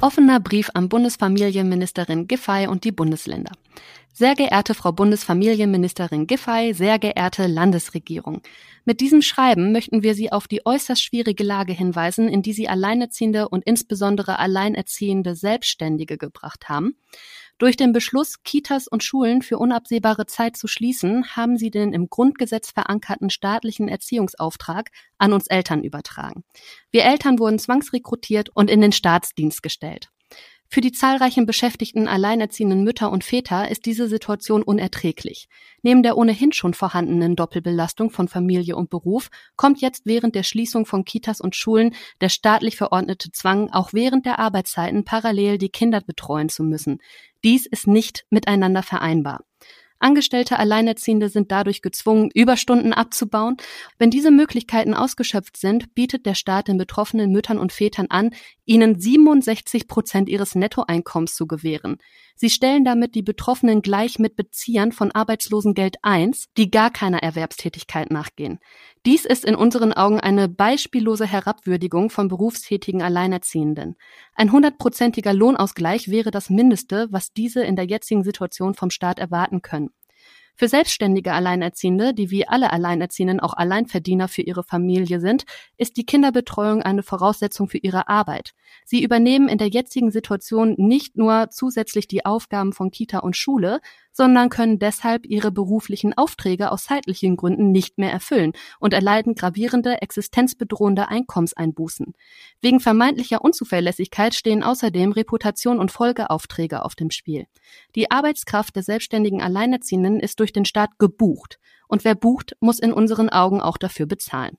Offener Brief an Bundesfamilienministerin Giffey und die Bundesländer. Sehr geehrte Frau Bundesfamilienministerin Giffey, sehr geehrte Landesregierung. Mit diesem Schreiben möchten wir Sie auf die äußerst schwierige Lage hinweisen, in die Sie Alleinerziehende und insbesondere Alleinerziehende Selbstständige gebracht haben. Durch den Beschluss, Kitas und Schulen für unabsehbare Zeit zu schließen, haben sie den im Grundgesetz verankerten staatlichen Erziehungsauftrag an uns Eltern übertragen. Wir Eltern wurden zwangsrekrutiert und in den Staatsdienst gestellt. Für die zahlreichen beschäftigten alleinerziehenden Mütter und Väter ist diese Situation unerträglich. Neben der ohnehin schon vorhandenen Doppelbelastung von Familie und Beruf kommt jetzt während der Schließung von Kitas und Schulen der staatlich verordnete Zwang, auch während der Arbeitszeiten parallel die Kinder betreuen zu müssen. Dies ist nicht miteinander vereinbar. Angestellte Alleinerziehende sind dadurch gezwungen, Überstunden abzubauen. Wenn diese Möglichkeiten ausgeschöpft sind, bietet der Staat den betroffenen Müttern und Vätern an, ihnen 67 Prozent ihres Nettoeinkommens zu gewähren. Sie stellen damit die Betroffenen gleich mit Beziehern von Arbeitslosengeld 1, die gar keiner Erwerbstätigkeit nachgehen. Dies ist in unseren Augen eine beispiellose Herabwürdigung von berufstätigen Alleinerziehenden. Ein hundertprozentiger Lohnausgleich wäre das Mindeste, was diese in der jetzigen Situation vom Staat erwarten können. Für selbstständige Alleinerziehende, die wie alle Alleinerziehenden auch Alleinverdiener für ihre Familie sind, ist die Kinderbetreuung eine Voraussetzung für ihre Arbeit. Sie übernehmen in der jetzigen Situation nicht nur zusätzlich die Aufgaben von Kita und Schule, sondern können deshalb ihre beruflichen Aufträge aus zeitlichen Gründen nicht mehr erfüllen und erleiden gravierende, existenzbedrohende Einkommenseinbußen. Wegen vermeintlicher Unzuverlässigkeit stehen außerdem Reputation und Folgeaufträge auf dem Spiel. Die Arbeitskraft der selbstständigen Alleinerziehenden ist durch den Staat gebucht. Und wer bucht, muss in unseren Augen auch dafür bezahlen.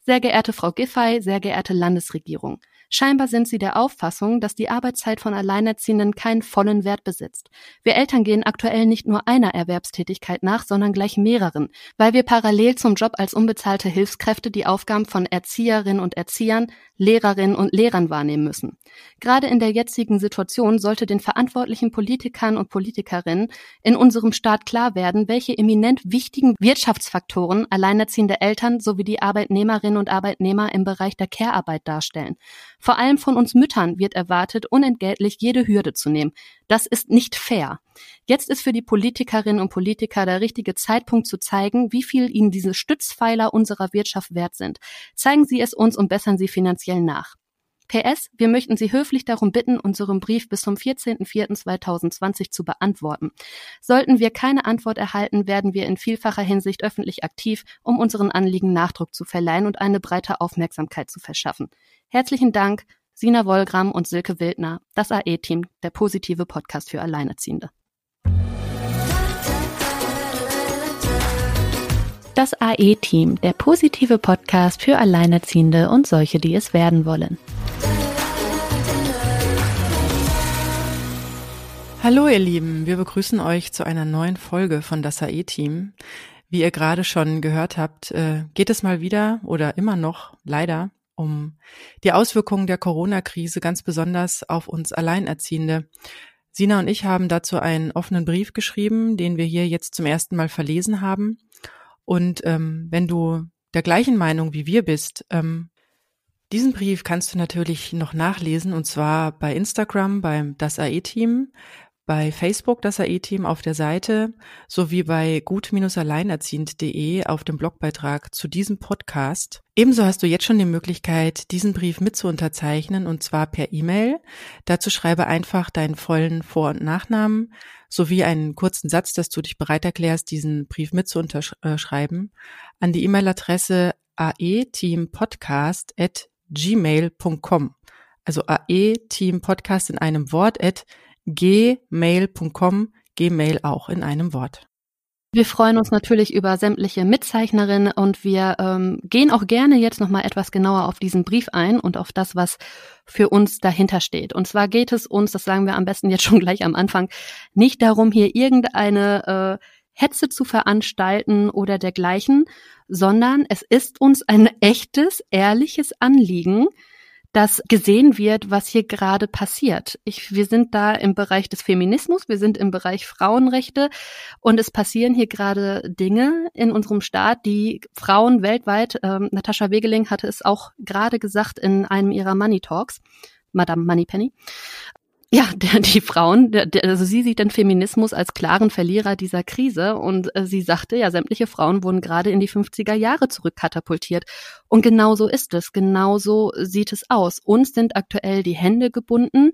Sehr geehrte Frau Giffey, sehr geehrte Landesregierung. Scheinbar sind sie der Auffassung, dass die Arbeitszeit von Alleinerziehenden keinen vollen Wert besitzt. Wir Eltern gehen aktuell nicht nur einer Erwerbstätigkeit nach, sondern gleich mehreren, weil wir parallel zum Job als unbezahlte Hilfskräfte die Aufgaben von Erzieherinnen und Erziehern, Lehrerinnen und Lehrern wahrnehmen müssen. Gerade in der jetzigen Situation sollte den verantwortlichen Politikern und Politikerinnen in unserem Staat klar werden, welche eminent wichtigen Wirtschaftsfaktoren alleinerziehende Eltern sowie die Arbeitnehmerinnen und Arbeitnehmer im Bereich der Care-Arbeit darstellen. Vor allem von uns Müttern wird erwartet, unentgeltlich jede Hürde zu nehmen. Das ist nicht fair. Jetzt ist für die Politikerinnen und Politiker der richtige Zeitpunkt zu zeigen, wie viel ihnen diese Stützpfeiler unserer Wirtschaft wert sind. Zeigen Sie es uns und bessern Sie finanziell nach. PS, wir möchten Sie höflich darum bitten, unseren Brief bis zum 14.04.2020 zu beantworten. Sollten wir keine Antwort erhalten, werden wir in vielfacher Hinsicht öffentlich aktiv, um unseren Anliegen Nachdruck zu verleihen und eine breite Aufmerksamkeit zu verschaffen. Herzlichen Dank, Sina Wollgram und Silke Wildner, das AE-Team, der positive Podcast für Alleinerziehende. Das AE-Team, der positive Podcast für Alleinerziehende und solche, die es werden wollen. Hallo ihr Lieben, wir begrüßen euch zu einer neuen Folge von das AE-Team. Wie ihr gerade schon gehört habt, äh, geht es mal wieder oder immer noch leider um die Auswirkungen der Corona-Krise, ganz besonders auf uns Alleinerziehende. Sina und ich haben dazu einen offenen Brief geschrieben, den wir hier jetzt zum ersten Mal verlesen haben. Und ähm, wenn du der gleichen Meinung wie wir bist, ähm, diesen Brief kannst du natürlich noch nachlesen und zwar bei Instagram beim Das AE-Team bei Facebook das AE-Team auf der Seite sowie bei gut-alleinerziehend.de auf dem Blogbeitrag zu diesem Podcast. Ebenso hast du jetzt schon die Möglichkeit, diesen Brief mit zu unterzeichnen und zwar per E-Mail. Dazu schreibe einfach deinen vollen Vor- und Nachnamen sowie einen kurzen Satz, dass du dich bereit erklärst, diesen Brief mit zu unterschreiben an die E-Mail-Adresse aeteampodcast at gmail.com. Also aeteampodcast in einem Wort at gmail.com, Gmail auch in einem Wort. Wir freuen uns natürlich über sämtliche Mitzeichnerinnen und wir ähm, gehen auch gerne jetzt nochmal etwas genauer auf diesen Brief ein und auf das, was für uns dahinter steht. Und zwar geht es uns, das sagen wir am besten jetzt schon gleich am Anfang, nicht darum, hier irgendeine äh, Hetze zu veranstalten oder dergleichen, sondern es ist uns ein echtes, ehrliches Anliegen, dass gesehen wird, was hier gerade passiert. Ich, wir sind da im Bereich des Feminismus, wir sind im Bereich Frauenrechte und es passieren hier gerade Dinge in unserem Staat, die Frauen weltweit, ähm, Natascha Wegeling hatte es auch gerade gesagt in einem ihrer Money Talks, Madame Moneypenny. Ja, der, die Frauen, der, also sie sieht den Feminismus als klaren Verlierer dieser Krise und äh, sie sagte, ja, sämtliche Frauen wurden gerade in die 50er Jahre zurückkatapultiert. Und genau so ist es, genau so sieht es aus. Uns sind aktuell die Hände gebunden.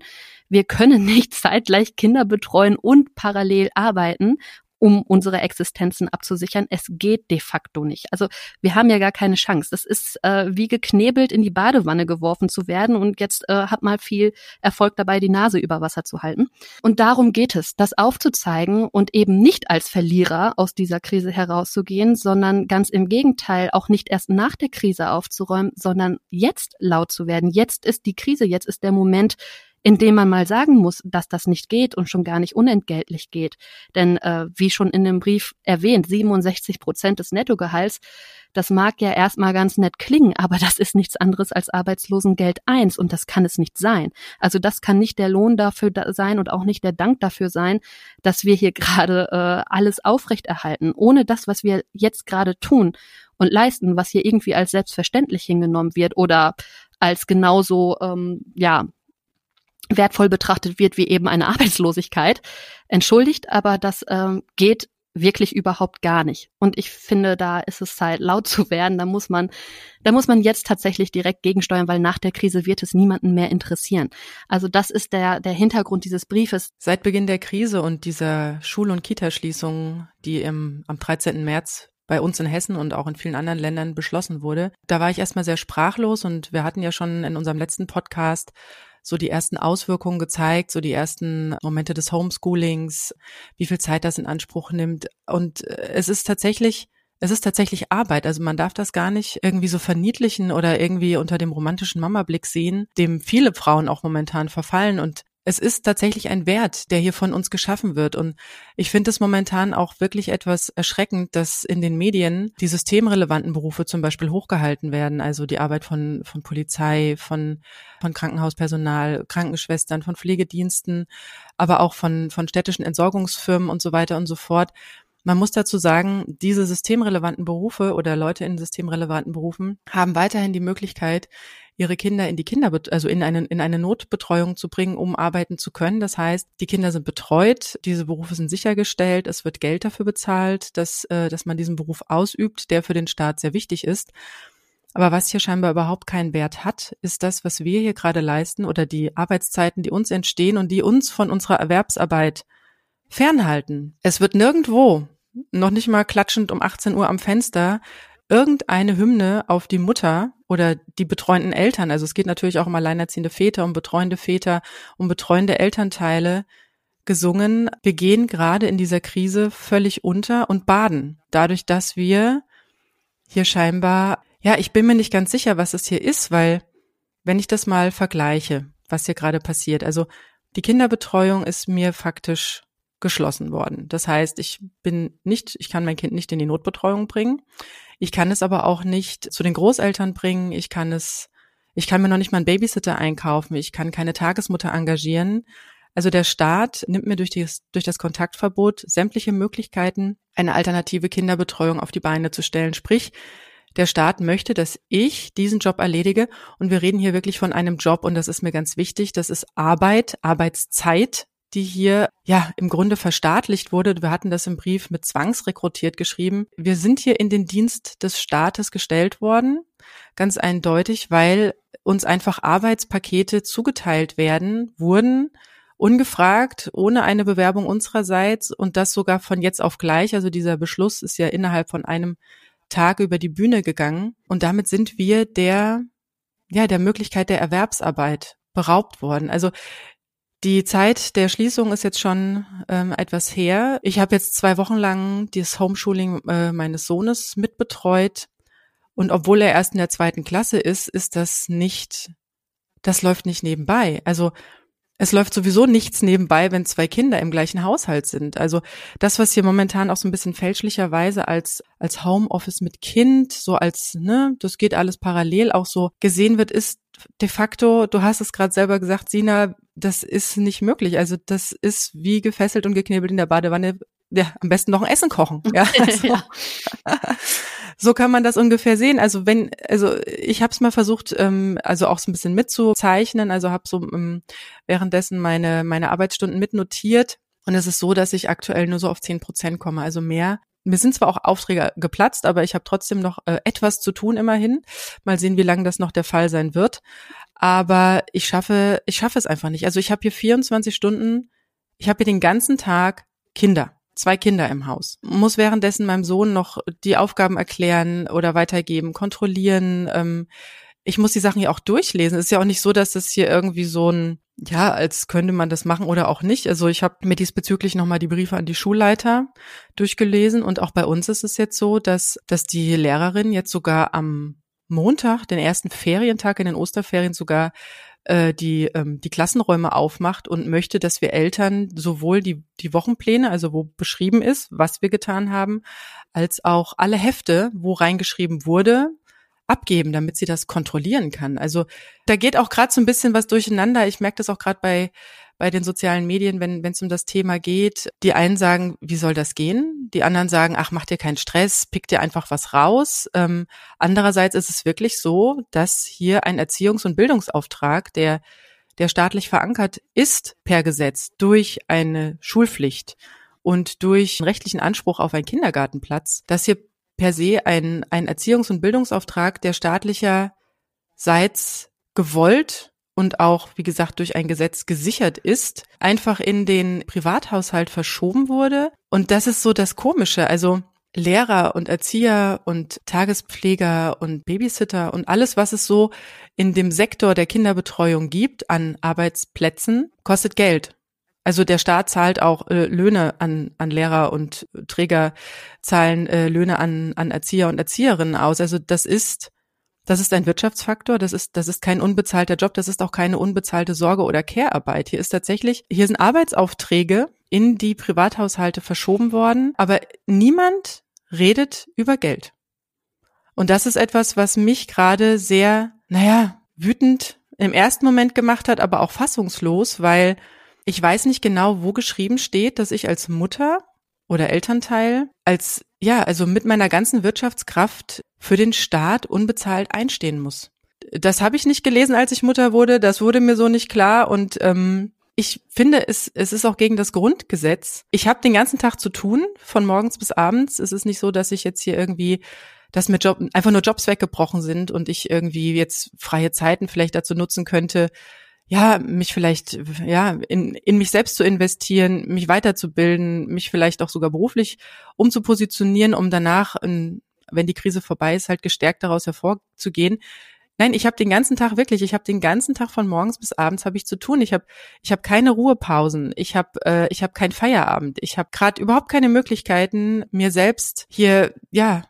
Wir können nicht zeitgleich Kinder betreuen und parallel arbeiten um unsere Existenzen abzusichern. Es geht de facto nicht. Also wir haben ja gar keine Chance. Das ist äh, wie geknebelt in die Badewanne geworfen zu werden und jetzt äh, hat mal viel Erfolg dabei, die Nase über Wasser zu halten. Und darum geht es, das aufzuzeigen und eben nicht als Verlierer aus dieser Krise herauszugehen, sondern ganz im Gegenteil auch nicht erst nach der Krise aufzuräumen, sondern jetzt laut zu werden. Jetzt ist die Krise, jetzt ist der Moment, indem man mal sagen muss, dass das nicht geht und schon gar nicht unentgeltlich geht. Denn äh, wie schon in dem Brief erwähnt, 67 Prozent des Nettogehalts, das mag ja erstmal ganz nett klingen, aber das ist nichts anderes als Arbeitslosengeld eins und das kann es nicht sein. Also das kann nicht der Lohn dafür da sein und auch nicht der Dank dafür sein, dass wir hier gerade äh, alles aufrechterhalten. Ohne das, was wir jetzt gerade tun und leisten, was hier irgendwie als selbstverständlich hingenommen wird oder als genauso ähm, ja wertvoll betrachtet wird wie eben eine Arbeitslosigkeit. Entschuldigt, aber das ähm, geht wirklich überhaupt gar nicht. Und ich finde, da ist es Zeit, laut zu werden. Da muss man, da muss man jetzt tatsächlich direkt gegensteuern, weil nach der Krise wird es niemanden mehr interessieren. Also das ist der, der Hintergrund dieses Briefes. Seit Beginn der Krise und dieser Schul- und Kitaschließungen, die im, am 13. März bei uns in Hessen und auch in vielen anderen Ländern beschlossen wurde, da war ich erstmal sehr sprachlos und wir hatten ja schon in unserem letzten Podcast so die ersten Auswirkungen gezeigt, so die ersten Momente des Homeschoolings, wie viel Zeit das in Anspruch nimmt. Und äh, es ist tatsächlich, es ist tatsächlich Arbeit. Also man darf das gar nicht irgendwie so verniedlichen oder irgendwie unter dem romantischen Mama-Blick sehen, dem viele Frauen auch momentan verfallen. Und es ist tatsächlich ein Wert, der hier von uns geschaffen wird. Und ich finde es momentan auch wirklich etwas erschreckend, dass in den Medien die systemrelevanten Berufe zum Beispiel hochgehalten werden. Also die Arbeit von, von Polizei, von, von Krankenhauspersonal, Krankenschwestern, von Pflegediensten, aber auch von, von städtischen Entsorgungsfirmen und so weiter und so fort. Man muss dazu sagen, diese systemrelevanten Berufe oder Leute in systemrelevanten Berufen haben weiterhin die Möglichkeit, ihre Kinder in die Kinder, also in eine, in eine Notbetreuung zu bringen, um arbeiten zu können. Das heißt, die Kinder sind betreut, diese Berufe sind sichergestellt, es wird Geld dafür bezahlt, dass, äh, dass man diesen Beruf ausübt, der für den Staat sehr wichtig ist. Aber was hier scheinbar überhaupt keinen Wert hat, ist das, was wir hier gerade leisten oder die Arbeitszeiten, die uns entstehen und die uns von unserer Erwerbsarbeit fernhalten. Es wird nirgendwo, noch nicht mal klatschend um 18 Uhr am Fenster, irgendeine Hymne auf die Mutter oder die betreuenden Eltern, also es geht natürlich auch um alleinerziehende Väter, um betreuende Väter, um betreuende Elternteile, gesungen. Wir gehen gerade in dieser Krise völlig unter und baden. Dadurch, dass wir hier scheinbar, ja, ich bin mir nicht ganz sicher, was es hier ist, weil wenn ich das mal vergleiche, was hier gerade passiert, also die Kinderbetreuung ist mir faktisch geschlossen worden. Das heißt, ich bin nicht, ich kann mein Kind nicht in die Notbetreuung bringen. Ich kann es aber auch nicht zu den Großeltern bringen. Ich kann es, ich kann mir noch nicht mal einen Babysitter einkaufen. Ich kann keine Tagesmutter engagieren. Also der Staat nimmt mir durch, das, durch das Kontaktverbot sämtliche Möglichkeiten, eine alternative Kinderbetreuung auf die Beine zu stellen. Sprich, der Staat möchte, dass ich diesen Job erledige. Und wir reden hier wirklich von einem Job und das ist mir ganz wichtig. Das ist Arbeit, Arbeitszeit, die hier ja im Grunde verstaatlicht wurde. Wir hatten das im Brief mit zwangsrekrutiert geschrieben. Wir sind hier in den Dienst des Staates gestellt worden, ganz eindeutig, weil uns einfach Arbeitspakete zugeteilt werden, wurden, ungefragt, ohne eine Bewerbung unsererseits und das sogar von jetzt auf gleich. Also dieser Beschluss ist ja innerhalb von einem Tag über die Bühne gegangen und damit sind wir der, ja, der Möglichkeit der Erwerbsarbeit beraubt worden. Also die Zeit der Schließung ist jetzt schon ähm, etwas her. Ich habe jetzt zwei Wochen lang das Homeschooling äh, meines Sohnes mitbetreut. Und obwohl er erst in der zweiten Klasse ist, ist das nicht, das läuft nicht nebenbei. Also es läuft sowieso nichts nebenbei, wenn zwei Kinder im gleichen Haushalt sind. Also das, was hier momentan auch so ein bisschen fälschlicherweise als, als Homeoffice mit Kind, so als, ne, das geht alles parallel auch so gesehen wird, ist de facto, du hast es gerade selber gesagt, Sina, das ist nicht möglich. Also das ist wie gefesselt und geknebelt in der Badewanne ja, am besten noch ein Essen kochen. Ja, also, ja. so kann man das ungefähr sehen. Also wenn, also ich habe es mal versucht, ähm, also auch so ein bisschen mitzuzeichnen. Also habe so ähm, währenddessen meine meine Arbeitsstunden mitnotiert. Und es ist so, dass ich aktuell nur so auf zehn Prozent komme, also mehr. Mir sind zwar auch Aufträge geplatzt, aber ich habe trotzdem noch äh, etwas zu tun immerhin. Mal sehen, wie lange das noch der Fall sein wird. Aber ich schaffe, ich schaffe es einfach nicht. Also ich habe hier 24 Stunden, ich habe hier den ganzen Tag Kinder zwei Kinder im Haus, muss währenddessen meinem Sohn noch die Aufgaben erklären oder weitergeben, kontrollieren. Ähm, ich muss die Sachen ja auch durchlesen. Es ist ja auch nicht so, dass das hier irgendwie so ein, ja, als könnte man das machen oder auch nicht. Also ich habe mir diesbezüglich nochmal die Briefe an die Schulleiter durchgelesen und auch bei uns ist es jetzt so, dass, dass die Lehrerin jetzt sogar am Montag, den ersten Ferientag in den Osterferien sogar äh, die, ähm, die Klassenräume aufmacht und möchte, dass wir Eltern sowohl die, die Wochenpläne, also wo beschrieben ist, was wir getan haben, als auch alle Hefte, wo reingeschrieben wurde, abgeben, damit sie das kontrollieren kann. Also da geht auch gerade so ein bisschen was durcheinander. Ich merke das auch gerade bei bei den sozialen Medien, wenn es um das Thema geht. Die einen sagen, wie soll das gehen? Die anderen sagen, ach, mach dir keinen Stress, pick dir einfach was raus. Ähm, andererseits ist es wirklich so, dass hier ein Erziehungs- und Bildungsauftrag, der, der staatlich verankert ist per Gesetz durch eine Schulpflicht und durch rechtlichen Anspruch auf einen Kindergartenplatz, dass hier per se ein, ein Erziehungs- und Bildungsauftrag, der staatlicherseits gewollt und auch, wie gesagt, durch ein Gesetz gesichert ist, einfach in den Privathaushalt verschoben wurde. Und das ist so das Komische. Also Lehrer und Erzieher und Tagespfleger und Babysitter und alles, was es so in dem Sektor der Kinderbetreuung gibt an Arbeitsplätzen, kostet Geld. Also der Staat zahlt auch äh, Löhne an, an Lehrer und Träger zahlen äh, Löhne an, an Erzieher und Erzieherinnen aus. Also das ist das ist ein Wirtschaftsfaktor, das ist, das ist kein unbezahlter Job, das ist auch keine unbezahlte Sorge- oder Care-Arbeit. Hier ist tatsächlich, hier sind Arbeitsaufträge in die Privathaushalte verschoben worden, aber niemand redet über Geld. Und das ist etwas, was mich gerade sehr, naja, wütend im ersten Moment gemacht hat, aber auch fassungslos, weil ich weiß nicht genau, wo geschrieben steht, dass ich als Mutter oder Elternteil als, ja, also mit meiner ganzen Wirtschaftskraft für den Staat unbezahlt einstehen muss. Das habe ich nicht gelesen, als ich Mutter wurde. Das wurde mir so nicht klar. Und ähm, ich finde, es, es ist auch gegen das Grundgesetz. Ich habe den ganzen Tag zu tun, von morgens bis abends. Es ist nicht so, dass ich jetzt hier irgendwie, dass mir Job, einfach nur Jobs weggebrochen sind und ich irgendwie jetzt freie Zeiten vielleicht dazu nutzen könnte, ja, mich vielleicht, ja, in, in mich selbst zu investieren, mich weiterzubilden, mich vielleicht auch sogar beruflich umzupositionieren, um danach in, wenn die Krise vorbei ist, halt gestärkt daraus hervorzugehen. Nein, ich habe den ganzen Tag wirklich, ich habe den ganzen Tag von morgens bis abends habe ich zu tun. Ich habe ich habe keine Ruhepausen, ich habe äh, ich habe keinen Feierabend, ich habe gerade überhaupt keine Möglichkeiten, mir selbst hier ja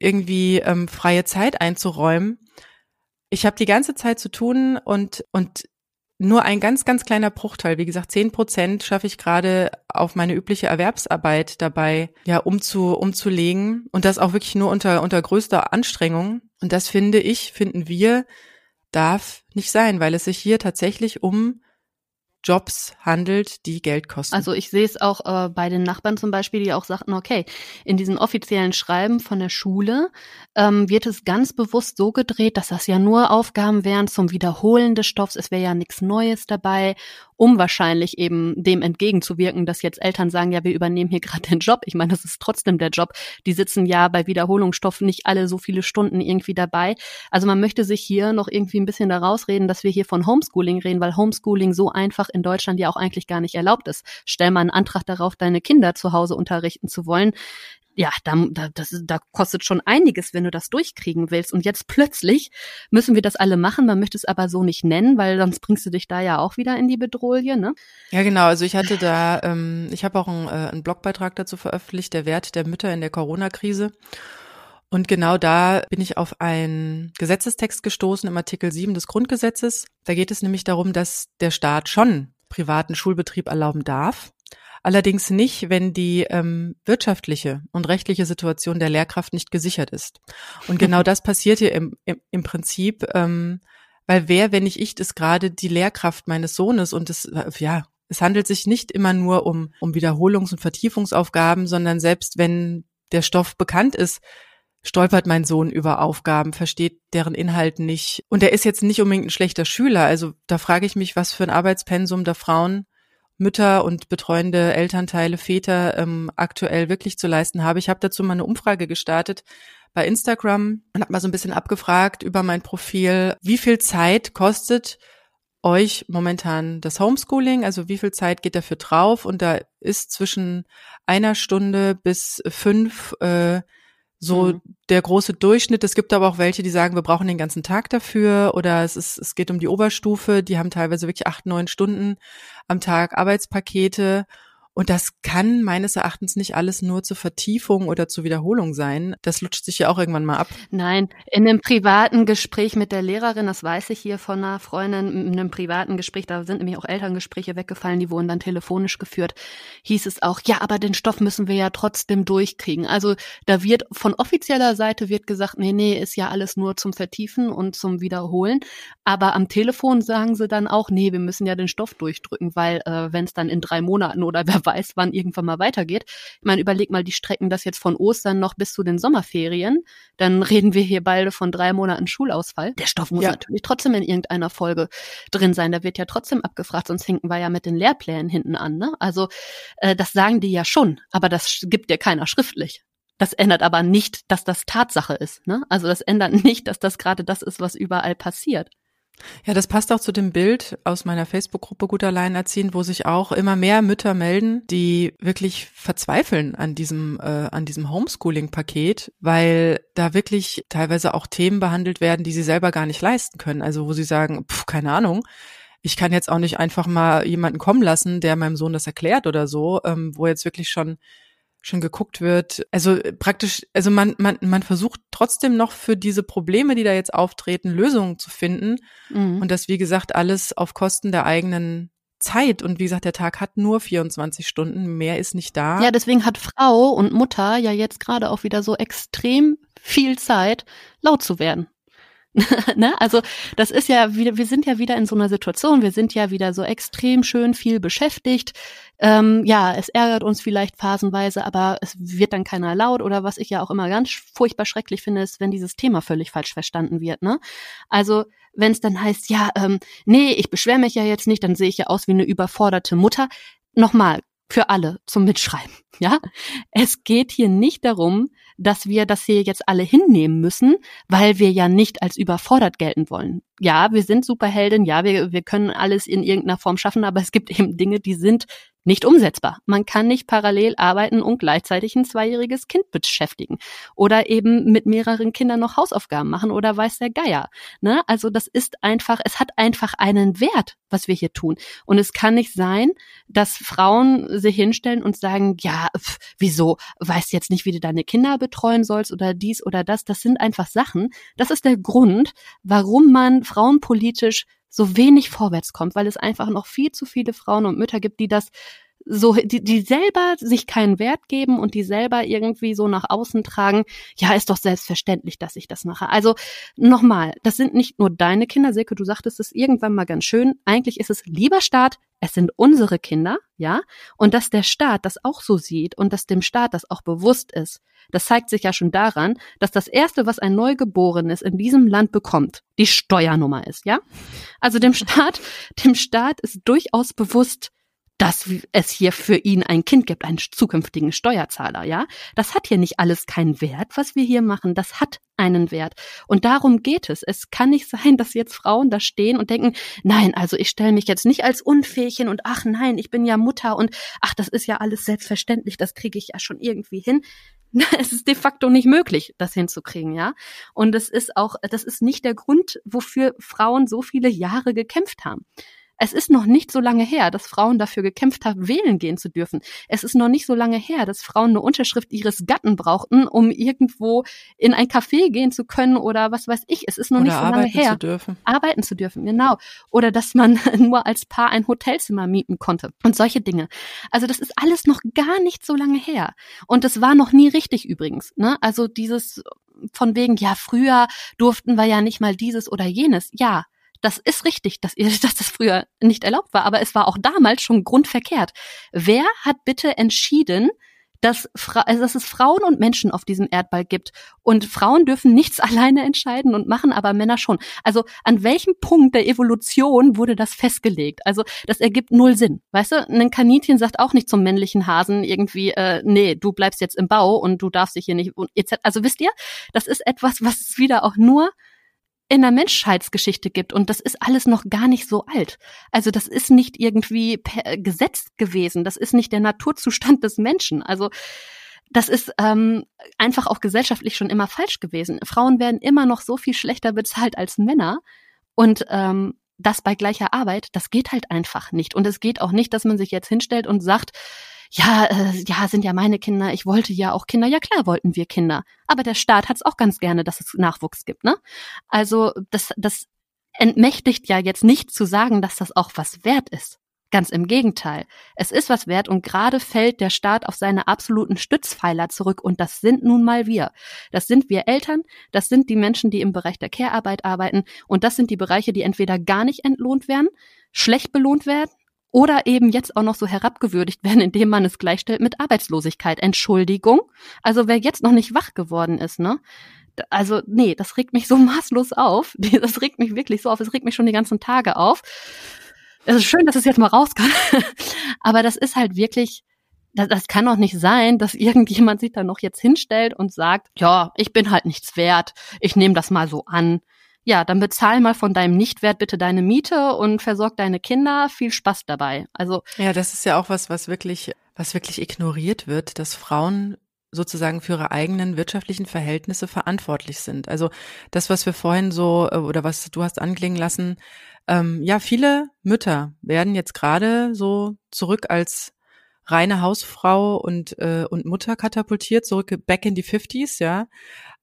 irgendwie ähm, freie Zeit einzuräumen. Ich habe die ganze Zeit zu tun und und nur ein ganz, ganz kleiner Bruchteil, wie gesagt, zehn Prozent schaffe ich gerade auf meine übliche Erwerbsarbeit dabei, ja, umzu, umzulegen und das auch wirklich nur unter, unter größter Anstrengung. Und das finde ich, finden wir, darf nicht sein, weil es sich hier tatsächlich um Jobs handelt, die Geld kosten. Also ich sehe es auch äh, bei den Nachbarn zum Beispiel, die auch sagten, okay, in diesen offiziellen Schreiben von der Schule ähm, wird es ganz bewusst so gedreht, dass das ja nur Aufgaben wären zum Wiederholen des Stoffs, es wäre ja nichts Neues dabei um wahrscheinlich eben dem entgegenzuwirken, dass jetzt Eltern sagen, ja, wir übernehmen hier gerade den Job. Ich meine, das ist trotzdem der Job. Die sitzen ja bei Wiederholungsstoffen nicht alle so viele Stunden irgendwie dabei. Also man möchte sich hier noch irgendwie ein bisschen daraus reden, dass wir hier von Homeschooling reden, weil Homeschooling so einfach in Deutschland ja auch eigentlich gar nicht erlaubt ist. Stell mal einen Antrag darauf, deine Kinder zu Hause unterrichten zu wollen ja, da, da, das, da kostet schon einiges, wenn du das durchkriegen willst. Und jetzt plötzlich müssen wir das alle machen. Man möchte es aber so nicht nennen, weil sonst bringst du dich da ja auch wieder in die Bedrohung, ne? Ja, genau. Also ich hatte da, ähm, ich habe auch einen, äh, einen Blogbeitrag dazu veröffentlicht, der Wert der Mütter in der Corona-Krise. Und genau da bin ich auf einen Gesetzestext gestoßen im Artikel 7 des Grundgesetzes. Da geht es nämlich darum, dass der Staat schon privaten Schulbetrieb erlauben darf allerdings nicht, wenn die ähm, wirtschaftliche und rechtliche Situation der Lehrkraft nicht gesichert ist. Und genau das passiert hier im, im, im Prinzip, ähm, weil wer, wenn nicht ich, ist gerade die Lehrkraft meines Sohnes und das, äh, ja, es handelt sich nicht immer nur um, um Wiederholungs- und Vertiefungsaufgaben, sondern selbst wenn der Stoff bekannt ist, stolpert mein Sohn über Aufgaben, versteht deren Inhalt nicht. Und er ist jetzt nicht unbedingt ein schlechter Schüler. Also da frage ich mich, was für ein Arbeitspensum der Frauen, Mütter und betreuende Elternteile, Väter ähm, aktuell wirklich zu leisten habe. Ich habe dazu mal eine Umfrage gestartet bei Instagram und habe mal so ein bisschen abgefragt über mein Profil, wie viel Zeit kostet euch momentan das Homeschooling? Also wie viel Zeit geht dafür drauf? Und da ist zwischen einer Stunde bis fünf äh, so mhm. der große Durchschnitt. Es gibt aber auch welche, die sagen, wir brauchen den ganzen Tag dafür oder es ist, es geht um die Oberstufe, die haben teilweise wirklich acht, neun Stunden am Tag Arbeitspakete und das kann meines Erachtens nicht alles nur zur Vertiefung oder zur Wiederholung sein. Das lutscht sich ja auch irgendwann mal ab. Nein, in einem privaten Gespräch mit der Lehrerin, das weiß ich hier von einer Freundin, in einem privaten Gespräch, da sind nämlich auch Elterngespräche weggefallen, die wurden dann telefonisch geführt, hieß es auch, ja, aber den Stoff müssen wir ja trotzdem durchkriegen. Also da wird von offizieller Seite wird gesagt, nee, nee, ist ja alles nur zum Vertiefen und zum Wiederholen. Aber am Telefon sagen sie dann auch, nee, wir müssen ja den Stoff durchdrücken, weil äh, wenn es dann in drei Monaten oder wer weiß, wann irgendwann mal weitergeht. Ich meine, überleg mal die Strecken das jetzt von Ostern noch bis zu den Sommerferien. Dann reden wir hier beide von drei Monaten Schulausfall. Der Stoff muss ja. natürlich trotzdem in irgendeiner Folge drin sein. Da wird ja trotzdem abgefragt, sonst hinken wir ja mit den Lehrplänen hinten an. Ne? Also äh, das sagen die ja schon, aber das gibt dir keiner schriftlich. Das ändert aber nicht, dass das Tatsache ist. Ne? Also das ändert nicht, dass das gerade das ist, was überall passiert. Ja, das passt auch zu dem Bild aus meiner Facebook-Gruppe Gut Alleinerziehend, wo sich auch immer mehr Mütter melden, die wirklich verzweifeln an diesem, äh, an diesem Homeschooling-Paket, weil da wirklich teilweise auch Themen behandelt werden, die sie selber gar nicht leisten können. Also wo sie sagen, pf, keine Ahnung, ich kann jetzt auch nicht einfach mal jemanden kommen lassen, der meinem Sohn das erklärt oder so, ähm, wo jetzt wirklich schon schon geguckt wird. Also äh, praktisch, also man, man, man versucht trotzdem noch für diese Probleme, die da jetzt auftreten, Lösungen zu finden. Mhm. Und das, wie gesagt, alles auf Kosten der eigenen Zeit. Und wie gesagt, der Tag hat nur 24 Stunden, mehr ist nicht da. Ja, deswegen hat Frau und Mutter ja jetzt gerade auch wieder so extrem viel Zeit, laut zu werden. ne? Also das ist ja wieder, wir sind ja wieder in so einer Situation, wir sind ja wieder so extrem schön viel beschäftigt. Ähm, ja, es ärgert uns vielleicht phasenweise, aber es wird dann keiner laut oder was ich ja auch immer ganz furchtbar schrecklich finde, ist, wenn dieses Thema völlig falsch verstanden wird. Ne? Also wenn es dann heißt, ja, ähm, nee, ich beschwere mich ja jetzt nicht, dann sehe ich ja aus wie eine überforderte Mutter. Nochmal, für alle zum Mitschreiben. Ja, es geht hier nicht darum, dass wir das hier jetzt alle hinnehmen müssen, weil wir ja nicht als überfordert gelten wollen. Ja, wir sind Superhelden, ja, wir, wir können alles in irgendeiner Form schaffen, aber es gibt eben Dinge, die sind nicht umsetzbar. Man kann nicht parallel arbeiten und gleichzeitig ein zweijähriges Kind beschäftigen oder eben mit mehreren Kindern noch Hausaufgaben machen oder weiß der Geier. Ne? Also das ist einfach, es hat einfach einen Wert, was wir hier tun. Und es kann nicht sein, dass Frauen sich hinstellen und sagen, ja, pf, wieso, weißt jetzt nicht, wie du deine Kinder betreuen sollst oder dies oder das. Das sind einfach Sachen. Das ist der Grund, warum man frauenpolitisch so wenig vorwärts kommt, weil es einfach noch viel zu viele Frauen und Mütter gibt, die das so, die, die selber sich keinen Wert geben und die selber irgendwie so nach außen tragen, ja, ist doch selbstverständlich, dass ich das mache. Also nochmal, das sind nicht nur deine Kinder, Silke, du sagtest es irgendwann mal ganz schön. Eigentlich ist es lieber Staat, es sind unsere Kinder, ja, und dass der Staat das auch so sieht und dass dem Staat das auch bewusst ist, das zeigt sich ja schon daran, dass das erste, was ein Neugeborenes in diesem Land bekommt, die Steuernummer ist, ja? Also dem Staat, dem Staat ist durchaus bewusst, dass es hier für ihn ein Kind gibt, einen zukünftigen Steuerzahler, ja? Das hat hier nicht alles keinen Wert, was wir hier machen. Das hat einen Wert. Und darum geht es. Es kann nicht sein, dass jetzt Frauen da stehen und denken, nein, also ich stelle mich jetzt nicht als unfähig hin und ach nein, ich bin ja Mutter und ach, das ist ja alles selbstverständlich, das kriege ich ja schon irgendwie hin. Es ist de facto nicht möglich, das hinzukriegen, ja. Und es ist auch, das ist nicht der Grund, wofür Frauen so viele Jahre gekämpft haben. Es ist noch nicht so lange her, dass Frauen dafür gekämpft haben, wählen gehen zu dürfen. Es ist noch nicht so lange her, dass Frauen eine Unterschrift ihres Gatten brauchten, um irgendwo in ein Café gehen zu können oder was weiß ich. Es ist noch oder nicht so lange her. Zu dürfen. Arbeiten zu dürfen, genau. Oder dass man nur als Paar ein Hotelzimmer mieten konnte und solche Dinge. Also das ist alles noch gar nicht so lange her. Und das war noch nie richtig übrigens. Ne? Also dieses von wegen, ja, früher durften wir ja nicht mal dieses oder jenes. Ja, das ist richtig, dass ihr, dass das früher nicht erlaubt war, aber es war auch damals schon grundverkehrt. Wer hat bitte entschieden, dass, also dass es Frauen und Menschen auf diesem Erdball gibt. Und Frauen dürfen nichts alleine entscheiden und machen aber Männer schon. Also an welchem Punkt der Evolution wurde das festgelegt? Also das ergibt null Sinn. Weißt du, ein Kaninchen sagt auch nicht zum männlichen Hasen irgendwie, äh, nee, du bleibst jetzt im Bau und du darfst dich hier nicht. Also wisst ihr, das ist etwas, was wieder auch nur in der Menschheitsgeschichte gibt. Und das ist alles noch gar nicht so alt. Also das ist nicht irgendwie per Gesetz gewesen. Das ist nicht der Naturzustand des Menschen. Also das ist ähm, einfach auch gesellschaftlich schon immer falsch gewesen. Frauen werden immer noch so viel schlechter bezahlt als Männer. Und ähm, das bei gleicher Arbeit, das geht halt einfach nicht. Und es geht auch nicht, dass man sich jetzt hinstellt und sagt, ja, äh, ja, sind ja meine Kinder, ich wollte ja auch Kinder. Ja, klar wollten wir Kinder. Aber der Staat hat es auch ganz gerne, dass es Nachwuchs gibt, ne? Also das, das entmächtigt ja jetzt nicht zu sagen, dass das auch was wert ist. Ganz im Gegenteil. Es ist was wert und gerade fällt der Staat auf seine absoluten Stützpfeiler zurück und das sind nun mal wir. Das sind wir Eltern, das sind die Menschen, die im Bereich der Care-Arbeit arbeiten und das sind die Bereiche, die entweder gar nicht entlohnt werden, schlecht belohnt werden oder eben jetzt auch noch so herabgewürdigt werden, indem man es gleichstellt mit Arbeitslosigkeit. Entschuldigung. Also wer jetzt noch nicht wach geworden ist, ne? Also, nee, das regt mich so maßlos auf. Das regt mich wirklich so auf. Es regt mich schon die ganzen Tage auf. Es ist schön, dass es jetzt mal raus kann. Aber das ist halt wirklich, das, das kann doch nicht sein, dass irgendjemand sich da noch jetzt hinstellt und sagt, ja, ich bin halt nichts wert. Ich nehme das mal so an ja, dann bezahl mal von deinem Nichtwert bitte deine Miete und versorg deine Kinder. Viel Spaß dabei. Also ja, das ist ja auch was, was wirklich, was wirklich ignoriert wird, dass Frauen sozusagen für ihre eigenen wirtschaftlichen Verhältnisse verantwortlich sind. Also das, was wir vorhin so äh, oder was du hast anklingen lassen, ähm, ja, viele Mütter werden jetzt gerade so zurück als reine Hausfrau und äh, und Mutter katapultiert, zurück back in die 50s, ja.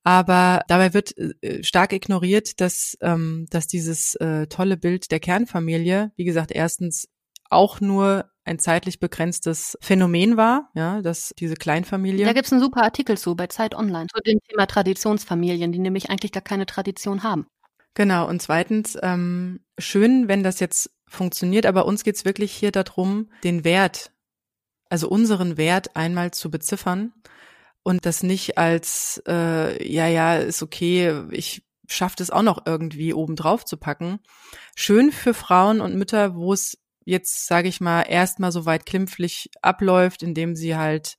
Aber dabei wird äh, stark ignoriert, dass, ähm, dass dieses äh, tolle Bild der Kernfamilie, wie gesagt, erstens auch nur ein zeitlich begrenztes Phänomen war, ja, dass diese Kleinfamilie. Da gibt's einen super Artikel zu bei Zeit Online zu dem Thema Traditionsfamilien, die nämlich eigentlich gar keine Tradition haben. Genau, und zweitens, ähm, schön, wenn das jetzt funktioniert, aber uns geht's wirklich hier darum, den Wert, also unseren Wert einmal zu beziffern und das nicht als, äh, ja, ja, ist okay, ich schaffe das auch noch irgendwie oben drauf zu packen. Schön für Frauen und Mütter, wo es jetzt, sage ich mal, erstmal so weit klimpflich abläuft, indem sie halt,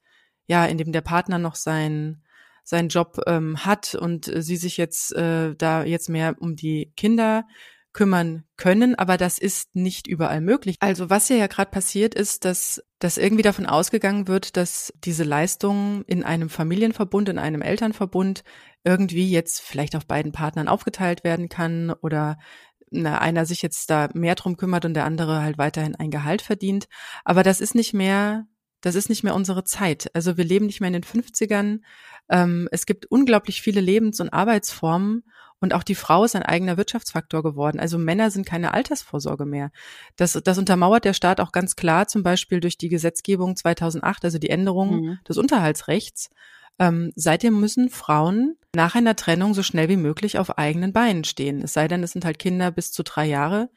ja, indem der Partner noch seinen seinen Job ähm, hat und sie sich jetzt äh, da jetzt mehr um die Kinder kümmern können, aber das ist nicht überall möglich. Also was hier ja gerade passiert ist, dass, dass irgendwie davon ausgegangen wird, dass diese Leistungen in einem Familienverbund, in einem Elternverbund irgendwie jetzt vielleicht auf beiden Partnern aufgeteilt werden kann oder na, einer sich jetzt da mehr drum kümmert und der andere halt weiterhin ein Gehalt verdient. Aber das ist nicht mehr, das ist nicht mehr unsere Zeit. Also wir leben nicht mehr in den 50ern. Ähm, es gibt unglaublich viele Lebens- und Arbeitsformen und auch die Frau ist ein eigener Wirtschaftsfaktor geworden. Also Männer sind keine Altersvorsorge mehr. Das, das untermauert der Staat auch ganz klar, zum Beispiel durch die Gesetzgebung 2008, also die Änderung mhm. des Unterhaltsrechts. Ähm, seitdem müssen Frauen nach einer Trennung so schnell wie möglich auf eigenen Beinen stehen. Es sei denn, es sind halt Kinder bis zu drei Jahre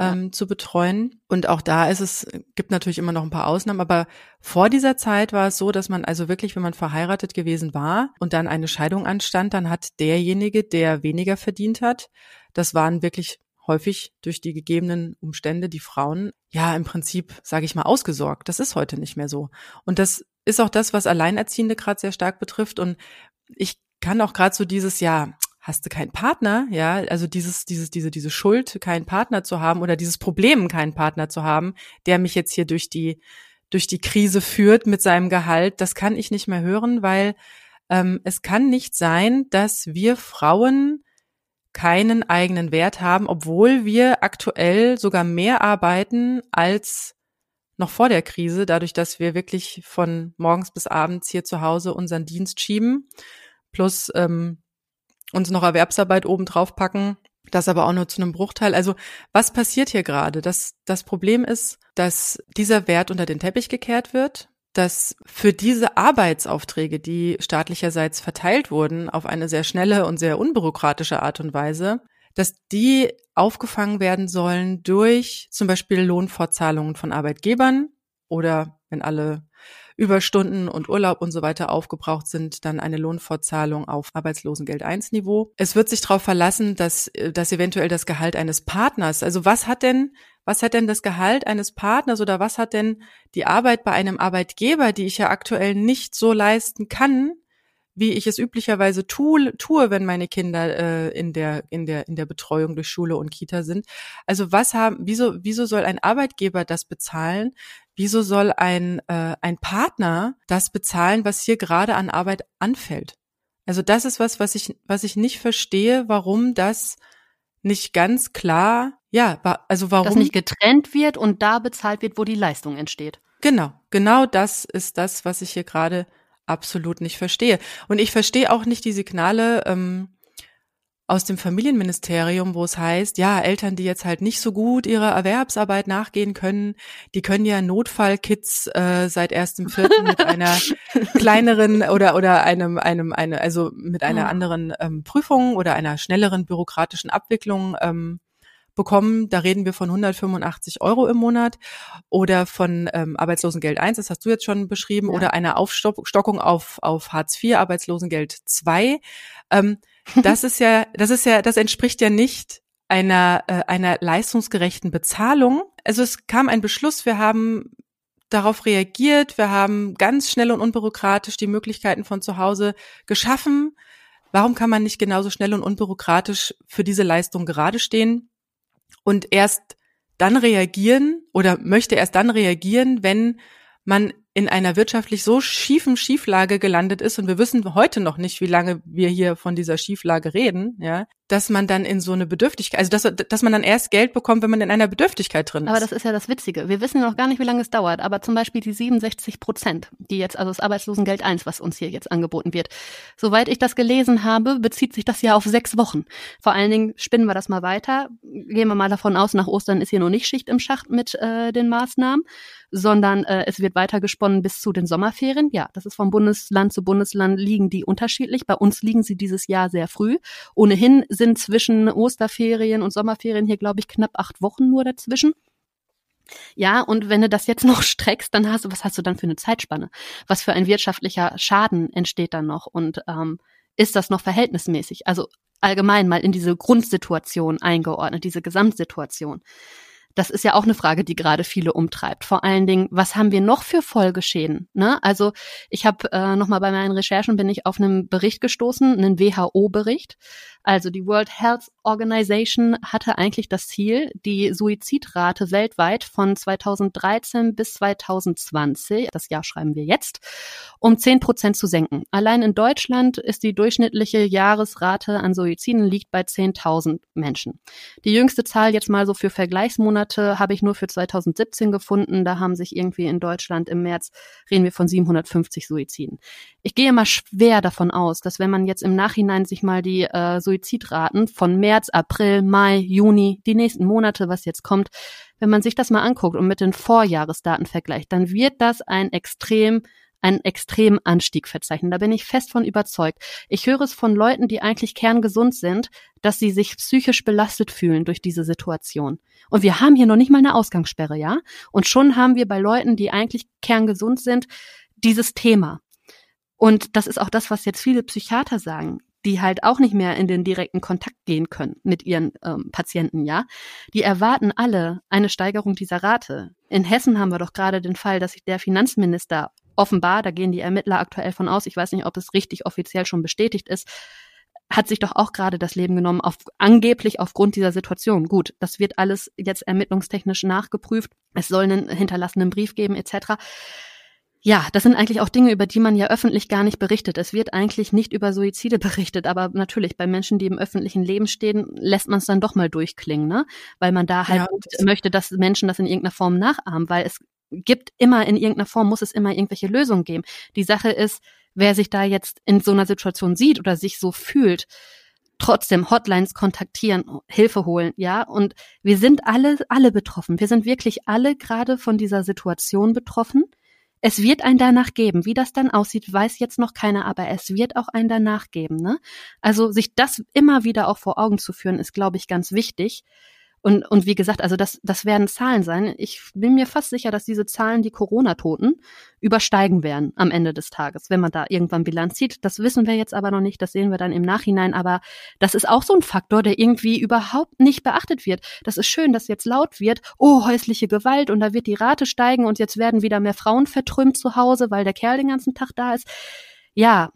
ähm, ja. zu betreuen. Und auch da ist es, gibt natürlich immer noch ein paar Ausnahmen, aber vor dieser Zeit war es so, dass man also wirklich, wenn man verheiratet gewesen war und dann eine Scheidung anstand, dann hat derjenige, der weniger verdient hat, das waren wirklich häufig durch die gegebenen Umstände die Frauen ja im Prinzip, sage ich mal, ausgesorgt. Das ist heute nicht mehr so. Und das ist auch das, was Alleinerziehende gerade sehr stark betrifft. Und ich kann auch gerade so dieses Jahr, hast du keinen Partner, ja, also dieses, dieses, diese, diese Schuld, keinen Partner zu haben oder dieses Problem, keinen Partner zu haben, der mich jetzt hier durch die, durch die Krise führt mit seinem Gehalt, das kann ich nicht mehr hören, weil ähm, es kann nicht sein, dass wir Frauen keinen eigenen Wert haben, obwohl wir aktuell sogar mehr arbeiten als noch vor der Krise, dadurch, dass wir wirklich von morgens bis abends hier zu Hause unseren Dienst schieben, plus ähm, uns noch Erwerbsarbeit obendrauf packen, das aber auch nur zu einem Bruchteil. Also was passiert hier gerade? Das, das Problem ist, dass dieser Wert unter den Teppich gekehrt wird, dass für diese Arbeitsaufträge, die staatlicherseits verteilt wurden, auf eine sehr schnelle und sehr unbürokratische Art und Weise, dass die aufgefangen werden sollen durch zum Beispiel Lohnfortzahlungen von Arbeitgebern oder wenn alle Überstunden und Urlaub und so weiter aufgebraucht sind, dann eine Lohnfortzahlung auf Arbeitslosengeld 1 Niveau. Es wird sich darauf verlassen, dass, äh, dass eventuell das Gehalt eines Partners, also was hat denn, was hat denn das Gehalt eines Partners oder was hat denn die Arbeit bei einem Arbeitgeber, die ich ja aktuell nicht so leisten kann, wie ich es üblicherweise tue, tue wenn meine Kinder äh, in der in der in der Betreuung durch Schule und Kita sind. Also was haben wieso wieso soll ein Arbeitgeber das bezahlen? Wieso soll ein äh, ein Partner das bezahlen, was hier gerade an Arbeit anfällt? Also das ist was, was ich was ich nicht verstehe, warum das nicht ganz klar, ja, also warum das nicht getrennt wird und da bezahlt wird, wo die Leistung entsteht. Genau, genau das ist das, was ich hier gerade absolut nicht verstehe. Und ich verstehe auch nicht die Signale ähm, aus dem Familienministerium, wo es heißt, ja, Eltern, die jetzt halt nicht so gut ihrer Erwerbsarbeit nachgehen können, die können ja Notfallkits äh, seit erstem Vierten mit einer kleineren oder oder einem einem eine also mit einer ah. anderen ähm, Prüfung oder einer schnelleren bürokratischen Abwicklung ähm, bekommen. Da reden wir von 185 Euro im Monat oder von ähm, Arbeitslosengeld 1, das hast du jetzt schon beschrieben, ja. oder einer Aufstockung auf, auf Hartz IV, Arbeitslosengeld 2. Ähm, das ist ja, das ist ja, das entspricht ja nicht einer, äh, einer leistungsgerechten Bezahlung. Also es kam ein Beschluss, wir haben darauf reagiert, wir haben ganz schnell und unbürokratisch die Möglichkeiten von zu Hause geschaffen. Warum kann man nicht genauso schnell und unbürokratisch für diese Leistung gerade stehen? Und erst dann reagieren oder möchte erst dann reagieren, wenn man in einer wirtschaftlich so schiefen Schieflage gelandet ist und wir wissen heute noch nicht, wie lange wir hier von dieser Schieflage reden, ja, dass man dann in so eine Bedürftigkeit, also dass, dass man dann erst Geld bekommt, wenn man in einer Bedürftigkeit drin ist. Aber das ist ja das Witzige. Wir wissen noch gar nicht, wie lange es dauert, aber zum Beispiel die 67 Prozent, die jetzt, also das Arbeitslosengeld 1, was uns hier jetzt angeboten wird. Soweit ich das gelesen habe, bezieht sich das ja auf sechs Wochen. Vor allen Dingen spinnen wir das mal weiter. Gehen wir mal davon aus, nach Ostern ist hier noch nicht Schicht im Schacht mit äh, den Maßnahmen sondern äh, es wird weiter gesponnen bis zu den Sommerferien. Ja, das ist vom Bundesland zu Bundesland liegen die unterschiedlich. Bei uns liegen sie dieses Jahr sehr früh. Ohnehin sind zwischen Osterferien und Sommerferien hier, glaube ich, knapp acht Wochen nur dazwischen. Ja, und wenn du das jetzt noch streckst, dann hast du, was hast du dann für eine Zeitspanne? Was für ein wirtschaftlicher Schaden entsteht dann noch? Und ähm, ist das noch verhältnismäßig? Also allgemein mal in diese Grundsituation eingeordnet, diese Gesamtsituation. Das ist ja auch eine Frage, die gerade viele umtreibt. Vor allen Dingen, was haben wir noch für Folgeschäden? Ne? Also ich habe äh, nochmal bei meinen Recherchen bin ich auf einen Bericht gestoßen, einen WHO-Bericht. Also die World Health Organization hatte eigentlich das Ziel, die Suizidrate weltweit von 2013 bis 2020, das Jahr schreiben wir jetzt, um 10 Prozent zu senken. Allein in Deutschland ist die durchschnittliche Jahresrate an Suiziden liegt bei 10.000 Menschen. Die jüngste Zahl jetzt mal so für Vergleichsmonate habe ich nur für 2017 gefunden. Da haben sich irgendwie in Deutschland im März reden wir von 750 Suiziden. Ich gehe mal schwer davon aus, dass wenn man jetzt im Nachhinein sich mal die äh, Suizidraten von März, April, Mai, Juni, die nächsten Monate, was jetzt kommt, wenn man sich das mal anguckt und mit den Vorjahresdaten vergleicht, dann wird das ein extrem einen extremen Anstieg verzeichnen. Da bin ich fest von überzeugt. Ich höre es von Leuten, die eigentlich kerngesund sind, dass sie sich psychisch belastet fühlen durch diese Situation. Und wir haben hier noch nicht mal eine Ausgangssperre, ja? Und schon haben wir bei Leuten, die eigentlich kerngesund sind, dieses Thema. Und das ist auch das, was jetzt viele Psychiater sagen, die halt auch nicht mehr in den direkten Kontakt gehen können mit ihren ähm, Patienten, ja. Die erwarten alle eine Steigerung dieser Rate. In Hessen haben wir doch gerade den Fall, dass sich der Finanzminister offenbar, da gehen die Ermittler aktuell von aus, ich weiß nicht, ob es richtig offiziell schon bestätigt ist, hat sich doch auch gerade das Leben genommen, auf, angeblich aufgrund dieser Situation. Gut, das wird alles jetzt ermittlungstechnisch nachgeprüft. Es soll einen hinterlassenen Brief geben, etc. Ja, das sind eigentlich auch Dinge, über die man ja öffentlich gar nicht berichtet. Es wird eigentlich nicht über Suizide berichtet, aber natürlich bei Menschen, die im öffentlichen Leben stehen, lässt man es dann doch mal durchklingen, ne? Weil man da halt ja, möchte, dass Menschen das in irgendeiner Form nachahmen, weil es gibt immer in irgendeiner Form muss es immer irgendwelche Lösungen geben. Die Sache ist, wer sich da jetzt in so einer Situation sieht oder sich so fühlt, trotzdem Hotlines kontaktieren, Hilfe holen, ja. Und wir sind alle, alle betroffen. Wir sind wirklich alle gerade von dieser Situation betroffen Es wird ein danach geben. Wie das dann aussieht, weiß jetzt noch keiner, aber es wird auch ein danach geben. Ne? Also sich das immer wieder auch vor Augen zu führen, ist, glaube ich, ganz wichtig. Und, und wie gesagt, also das, das werden Zahlen sein. Ich bin mir fast sicher, dass diese Zahlen die Corona-Toten übersteigen werden am Ende des Tages, wenn man da irgendwann Bilanz zieht. Das wissen wir jetzt aber noch nicht, das sehen wir dann im Nachhinein. Aber das ist auch so ein Faktor, der irgendwie überhaupt nicht beachtet wird. Das ist schön, dass jetzt laut wird, oh, häusliche Gewalt und da wird die Rate steigen und jetzt werden wieder mehr Frauen vertrümmt zu Hause, weil der Kerl den ganzen Tag da ist. Ja,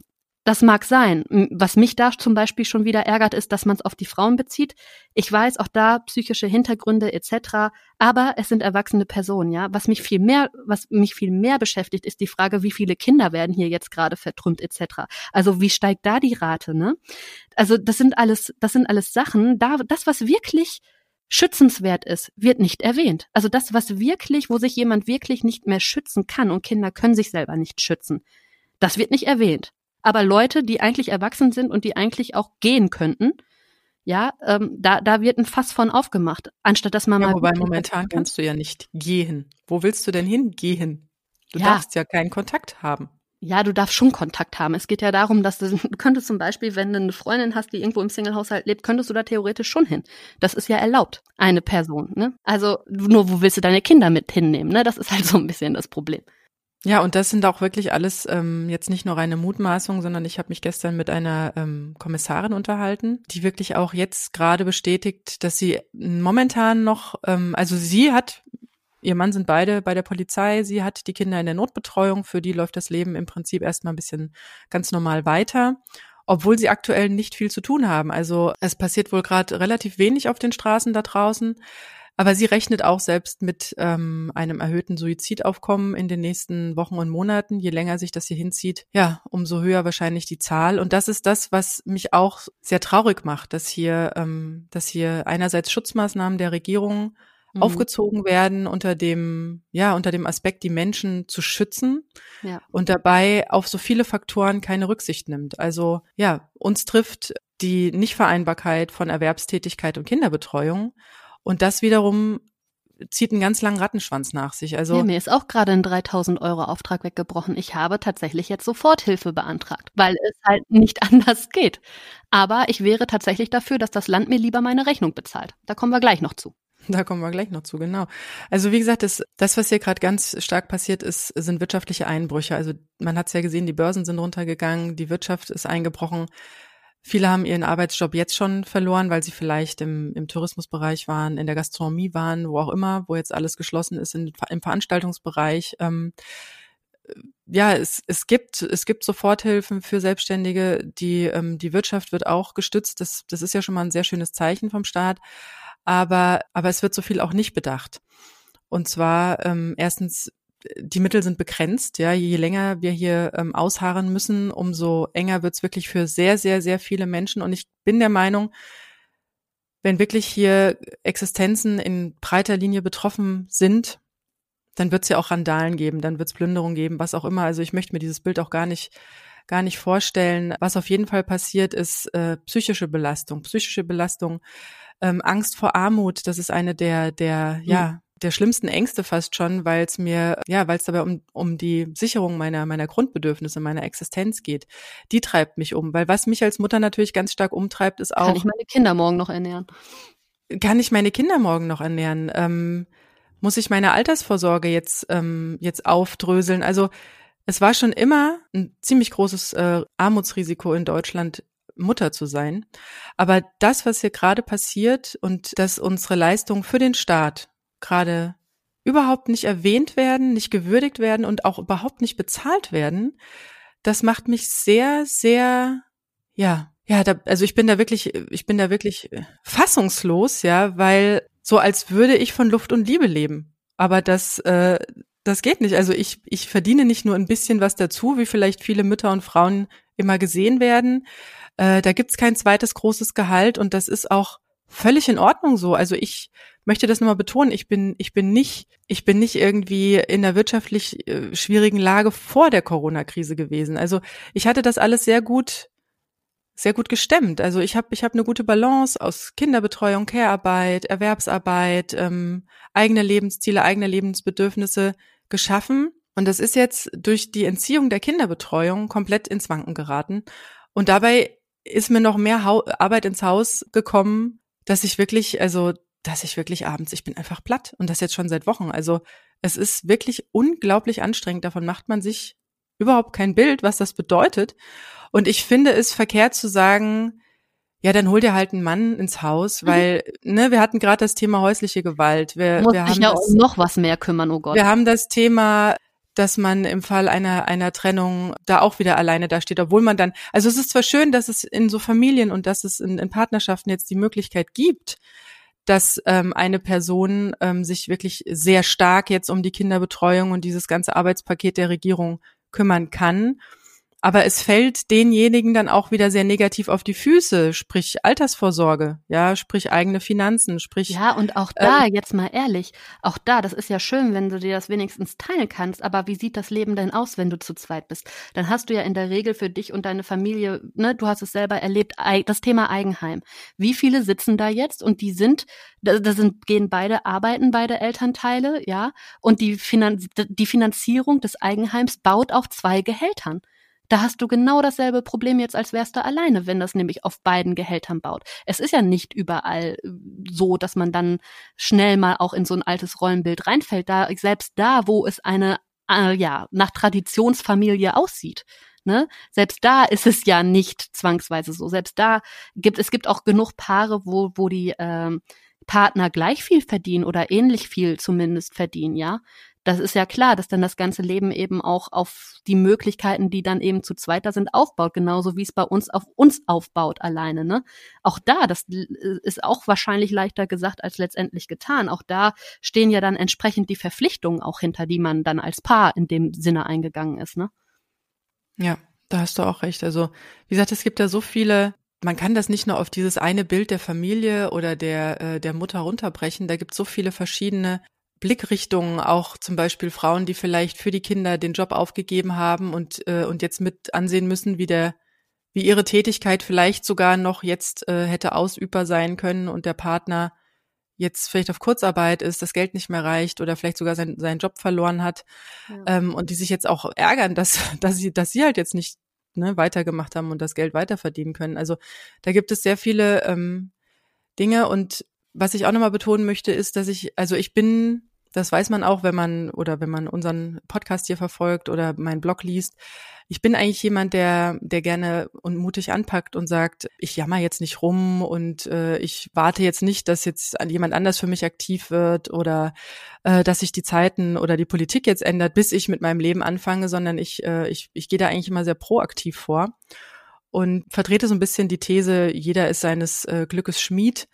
das mag sein. Was mich da zum Beispiel schon wieder ärgert, ist, dass man es auf die Frauen bezieht. Ich weiß auch da psychische Hintergründe etc. Aber es sind erwachsene Personen, ja. Was mich viel mehr, was mich viel mehr beschäftigt, ist die Frage, wie viele Kinder werden hier jetzt gerade vertrümmt etc. Also wie steigt da die Rate, ne? Also das sind alles, das sind alles Sachen. Da, das was wirklich schützenswert ist, wird nicht erwähnt. Also das, was wirklich, wo sich jemand wirklich nicht mehr schützen kann und Kinder können sich selber nicht schützen, das wird nicht erwähnt. Aber Leute, die eigentlich erwachsen sind und die eigentlich auch gehen könnten, ja, ähm, da, da wird ein Fass von aufgemacht, anstatt dass man ja, mal. Wobei momentan kannst du ja nicht gehen. Wo willst du denn hingehen? Du Ja. darfst ja keinen Kontakt haben. Ja, du darfst schon Kontakt haben. Es geht ja darum, dass du, du könntest zum Beispiel, wenn du eine Freundin hast, die irgendwo im Single-Haushalt lebt, könntest du da theoretisch schon hin. Das ist ja erlaubt, eine Person. Ne? Also nur, wo willst du deine Kinder mit hinnehmen? Ne? Das ist halt so ein bisschen das Problem. Ja, und das sind auch wirklich alles ähm, jetzt nicht nur reine Mutmaßungen, sondern ich habe mich gestern mit einer ähm, Kommissarin unterhalten, die wirklich auch jetzt gerade bestätigt, dass sie momentan noch, ähm, also sie hat, ihr Mann sind beide bei der Polizei, sie hat die Kinder in der Notbetreuung, für die läuft das Leben im Prinzip erstmal ein bisschen ganz normal weiter. Obwohl sie aktuell nicht viel zu tun haben. Also es passiert wohl gerade relativ wenig auf den Straßen da draußen. Aber sie rechnet auch selbst mit ähm, einem erhöhten Suizidaufkommen in den nächsten Wochen und Monaten. Je länger sich das hier hinzieht, ja, umso höher wahrscheinlich die Zahl. Und das ist das, was mich auch sehr traurig macht, dass hier, ähm, dass hier einerseits Schutzmaßnahmen der Regierung Mhm. aufgezogen werden unter dem, ja, unter dem Aspekt, die Menschen zu schützen Ja. und dabei auf so viele Faktoren keine Rücksicht nimmt. Also ja, uns trifft die Nichtvereinbarkeit von Erwerbstätigkeit und Kinderbetreuung und das wiederum zieht einen ganz langen Rattenschwanz nach sich. Also ja, mir ist auch gerade ein 3000 Euro Auftrag weggebrochen. Ich habe tatsächlich jetzt Soforthilfe beantragt, weil es halt nicht anders geht. Aber ich wäre tatsächlich dafür, dass das Land mir lieber meine Rechnung bezahlt. Da kommen wir gleich noch zu. Da kommen wir gleich noch zu, genau. Also wie gesagt, das, das was hier gerade ganz stark passiert ist, sind wirtschaftliche Einbrüche. Also man hat es ja gesehen, die Börsen sind runtergegangen, die Wirtschaft ist eingebrochen. Viele haben ihren Arbeitsjob jetzt schon verloren, weil sie vielleicht im, im Tourismusbereich waren, in der Gastronomie waren, wo auch immer, wo jetzt alles geschlossen ist, in, im Veranstaltungsbereich. Ähm, ja, es, es gibt es gibt Soforthilfen für Selbstständige. Die ähm, die Wirtschaft wird auch gestützt. Das das ist ja schon mal ein sehr schönes Zeichen vom Staat. Aber aber es wird so viel auch nicht bedacht. Und zwar ähm, erstens die Mittel sind begrenzt. Ja, je länger wir hier ähm, ausharren müssen, umso enger wird's wirklich für sehr sehr sehr viele Menschen. Und ich bin der Meinung, wenn wirklich hier Existenzen in breiter Linie betroffen sind, dann wird es ja auch Randalen geben, dann wird es Plünderung geben, was auch immer. Also ich möchte mir dieses Bild auch gar nicht gar nicht vorstellen. Was auf jeden Fall passiert, ist äh, psychische Belastung, psychische Belastung, ähm, Angst vor Armut. Das ist eine der der ja der schlimmsten Ängste fast schon, weil es mir ja, weil es dabei um um die Sicherung meiner meiner Grundbedürfnisse, meiner Existenz geht. Die treibt mich um, weil was mich als Mutter natürlich ganz stark umtreibt, ist auch Kann ich meine Kinder morgen noch ernähren? kann ich meine Kinder morgen noch ernähren? Ähm, muss ich meine Altersvorsorge jetzt, ähm, jetzt aufdröseln? Also es war schon immer ein ziemlich großes äh, Armutsrisiko in Deutschland, Mutter zu sein. Aber das, was hier gerade passiert und dass unsere Leistungen für den Staat gerade überhaupt nicht erwähnt werden, nicht gewürdigt werden und auch überhaupt nicht bezahlt werden, das macht mich sehr, sehr, ja, ja, da, also ich bin da wirklich, ich bin da wirklich äh, fassungslos, ja, weil so als würde ich von Luft und Liebe leben. Aber das, äh, das geht nicht. Also ich, ich verdiene nicht nur ein bisschen was dazu, wie vielleicht viele Mütter und Frauen immer gesehen werden. Äh, da gibt's kein zweites großes Gehalt und das ist auch völlig in Ordnung so. Also ich möchte das nochmal betonen. Ich bin, ich bin nicht, ich bin nicht irgendwie in einer wirtschaftlich äh, schwierigen Lage vor der Corona-Krise gewesen. Also ich hatte das alles sehr gut sehr gut gestemmt. Also ich habe ich hab eine gute Balance aus Kinderbetreuung, Care-Arbeit, Erwerbsarbeit, ähm, eigene Lebensziele, eigene Lebensbedürfnisse geschaffen. Und das ist jetzt durch die Entziehung der Kinderbetreuung komplett ins Wanken geraten. Und dabei ist mir noch mehr Arbeit ins Haus gekommen, dass ich wirklich, also, dass ich wirklich abends, ich bin einfach platt und das jetzt schon seit Wochen. Also, es ist wirklich unglaublich anstrengend. Davon macht man sich überhaupt kein Bild, was das bedeutet. Und ich finde es verkehrt zu sagen, ja, dann hol dir halt einen Mann ins Haus, mhm. weil, mhm. ne, wir hatten gerade das Thema häusliche Gewalt. Wir, Muss wir haben ja das, noch was mehr kümmern, oh Gott. Wir haben das Thema dass man im Fall einer, einer Trennung da auch wieder alleine da steht, obwohl man dann, also es ist zwar schön, dass es in so Familien und dass es in, in Partnerschaften jetzt die Möglichkeit gibt, dass ähm, eine Person ähm, sich wirklich sehr stark jetzt um die Kinderbetreuung und dieses ganze Arbeitspaket der Regierung kümmern kann aber es fällt denjenigen dann auch wieder sehr negativ auf die Füße, sprich Altersvorsorge, ja, sprich eigene Finanzen, sprich. Ja, und auch da, ähm, jetzt mal ehrlich, auch da, das ist ja schön, wenn du dir das wenigstens teilen kannst, aber wie sieht das Leben denn aus, wenn du zu zweit bist? Dann hast du ja in der Regel für dich und deine Familie, ne, du hast es selber erlebt, das Thema Eigenheim. Wie viele sitzen da jetzt und die sind, da, da sind, gehen beide arbeiten, beide Elternteile, ja, und die, Finan die Finanzierung des Eigenheims baut auf zwei Gehältern. Da hast du genau dasselbe Problem jetzt, als wärst du alleine, wenn das nämlich auf beiden Gehältern baut. Es ist ja nicht überall äh, so, dass man dann schnell mal auch in so ein altes Rollenbild reinfällt. Da, selbst da, wo es eine, äh, ja, nach Traditionsfamilie aussieht. Ne? Selbst da ist es ja nicht zwangsweise so. Selbst da gibt es gibt auch genug Paare, wo wo die ähm, Partner gleich viel verdienen oder ähnlich viel zumindest verdienen, ja das ist ja klar, dass dann das ganze Leben eben auch auf die Möglichkeiten, die dann eben zu zweiter sind, aufbaut, genauso wie es bei uns auf uns aufbaut alleine. Ne? Auch da, das ist auch wahrscheinlich leichter gesagt als letztendlich getan. Auch da stehen ja dann entsprechend die Verpflichtungen auch hinter, die man dann als Paar in dem Sinne eingegangen ist. Ne? Ja, da hast du auch recht. Also wie gesagt, es gibt ja so viele man kann das nicht nur auf dieses eine Bild der Familie oder der, äh, der Mutter runterbrechen. Da gibt es so viele verschiedene Blickrichtungen, auch zum Beispiel Frauen, die vielleicht für die Kinder den Job aufgegeben haben und, äh, und jetzt mit ansehen müssen, wie der, wie ihre Tätigkeit vielleicht sogar noch jetzt äh, hätte ausübbar sein können und der Partner jetzt vielleicht auf Kurzarbeit ist, das Geld nicht mehr reicht oder vielleicht sogar sein, seinen Job verloren hat ja. ähm, und die sich jetzt auch ärgern, dass, dass sie, dass sie halt jetzt nicht ne, weitergemacht haben und das Geld weiter verdienen können. Also da gibt es sehr viele ähm, Dinge und was ich auch nochmal betonen möchte, ist, dass ich, also ich bin das weiß man auch, wenn man oder wenn man unseren Podcast hier verfolgt oder meinen Blog liest. Ich bin eigentlich jemand, der, der gerne und mutig anpackt und sagt, ich jammer jetzt nicht rum und äh, ich warte jetzt nicht, dass jetzt jemand anders für mich aktiv wird oder äh, dass sich die Zeiten oder die Politik jetzt ändert, bis ich mit meinem Leben anfange, sondern ich, äh, ich, ich gehe da eigentlich immer sehr proaktiv vor und vertrete so ein bisschen die These, jeder ist seines äh, Glückes Schmied.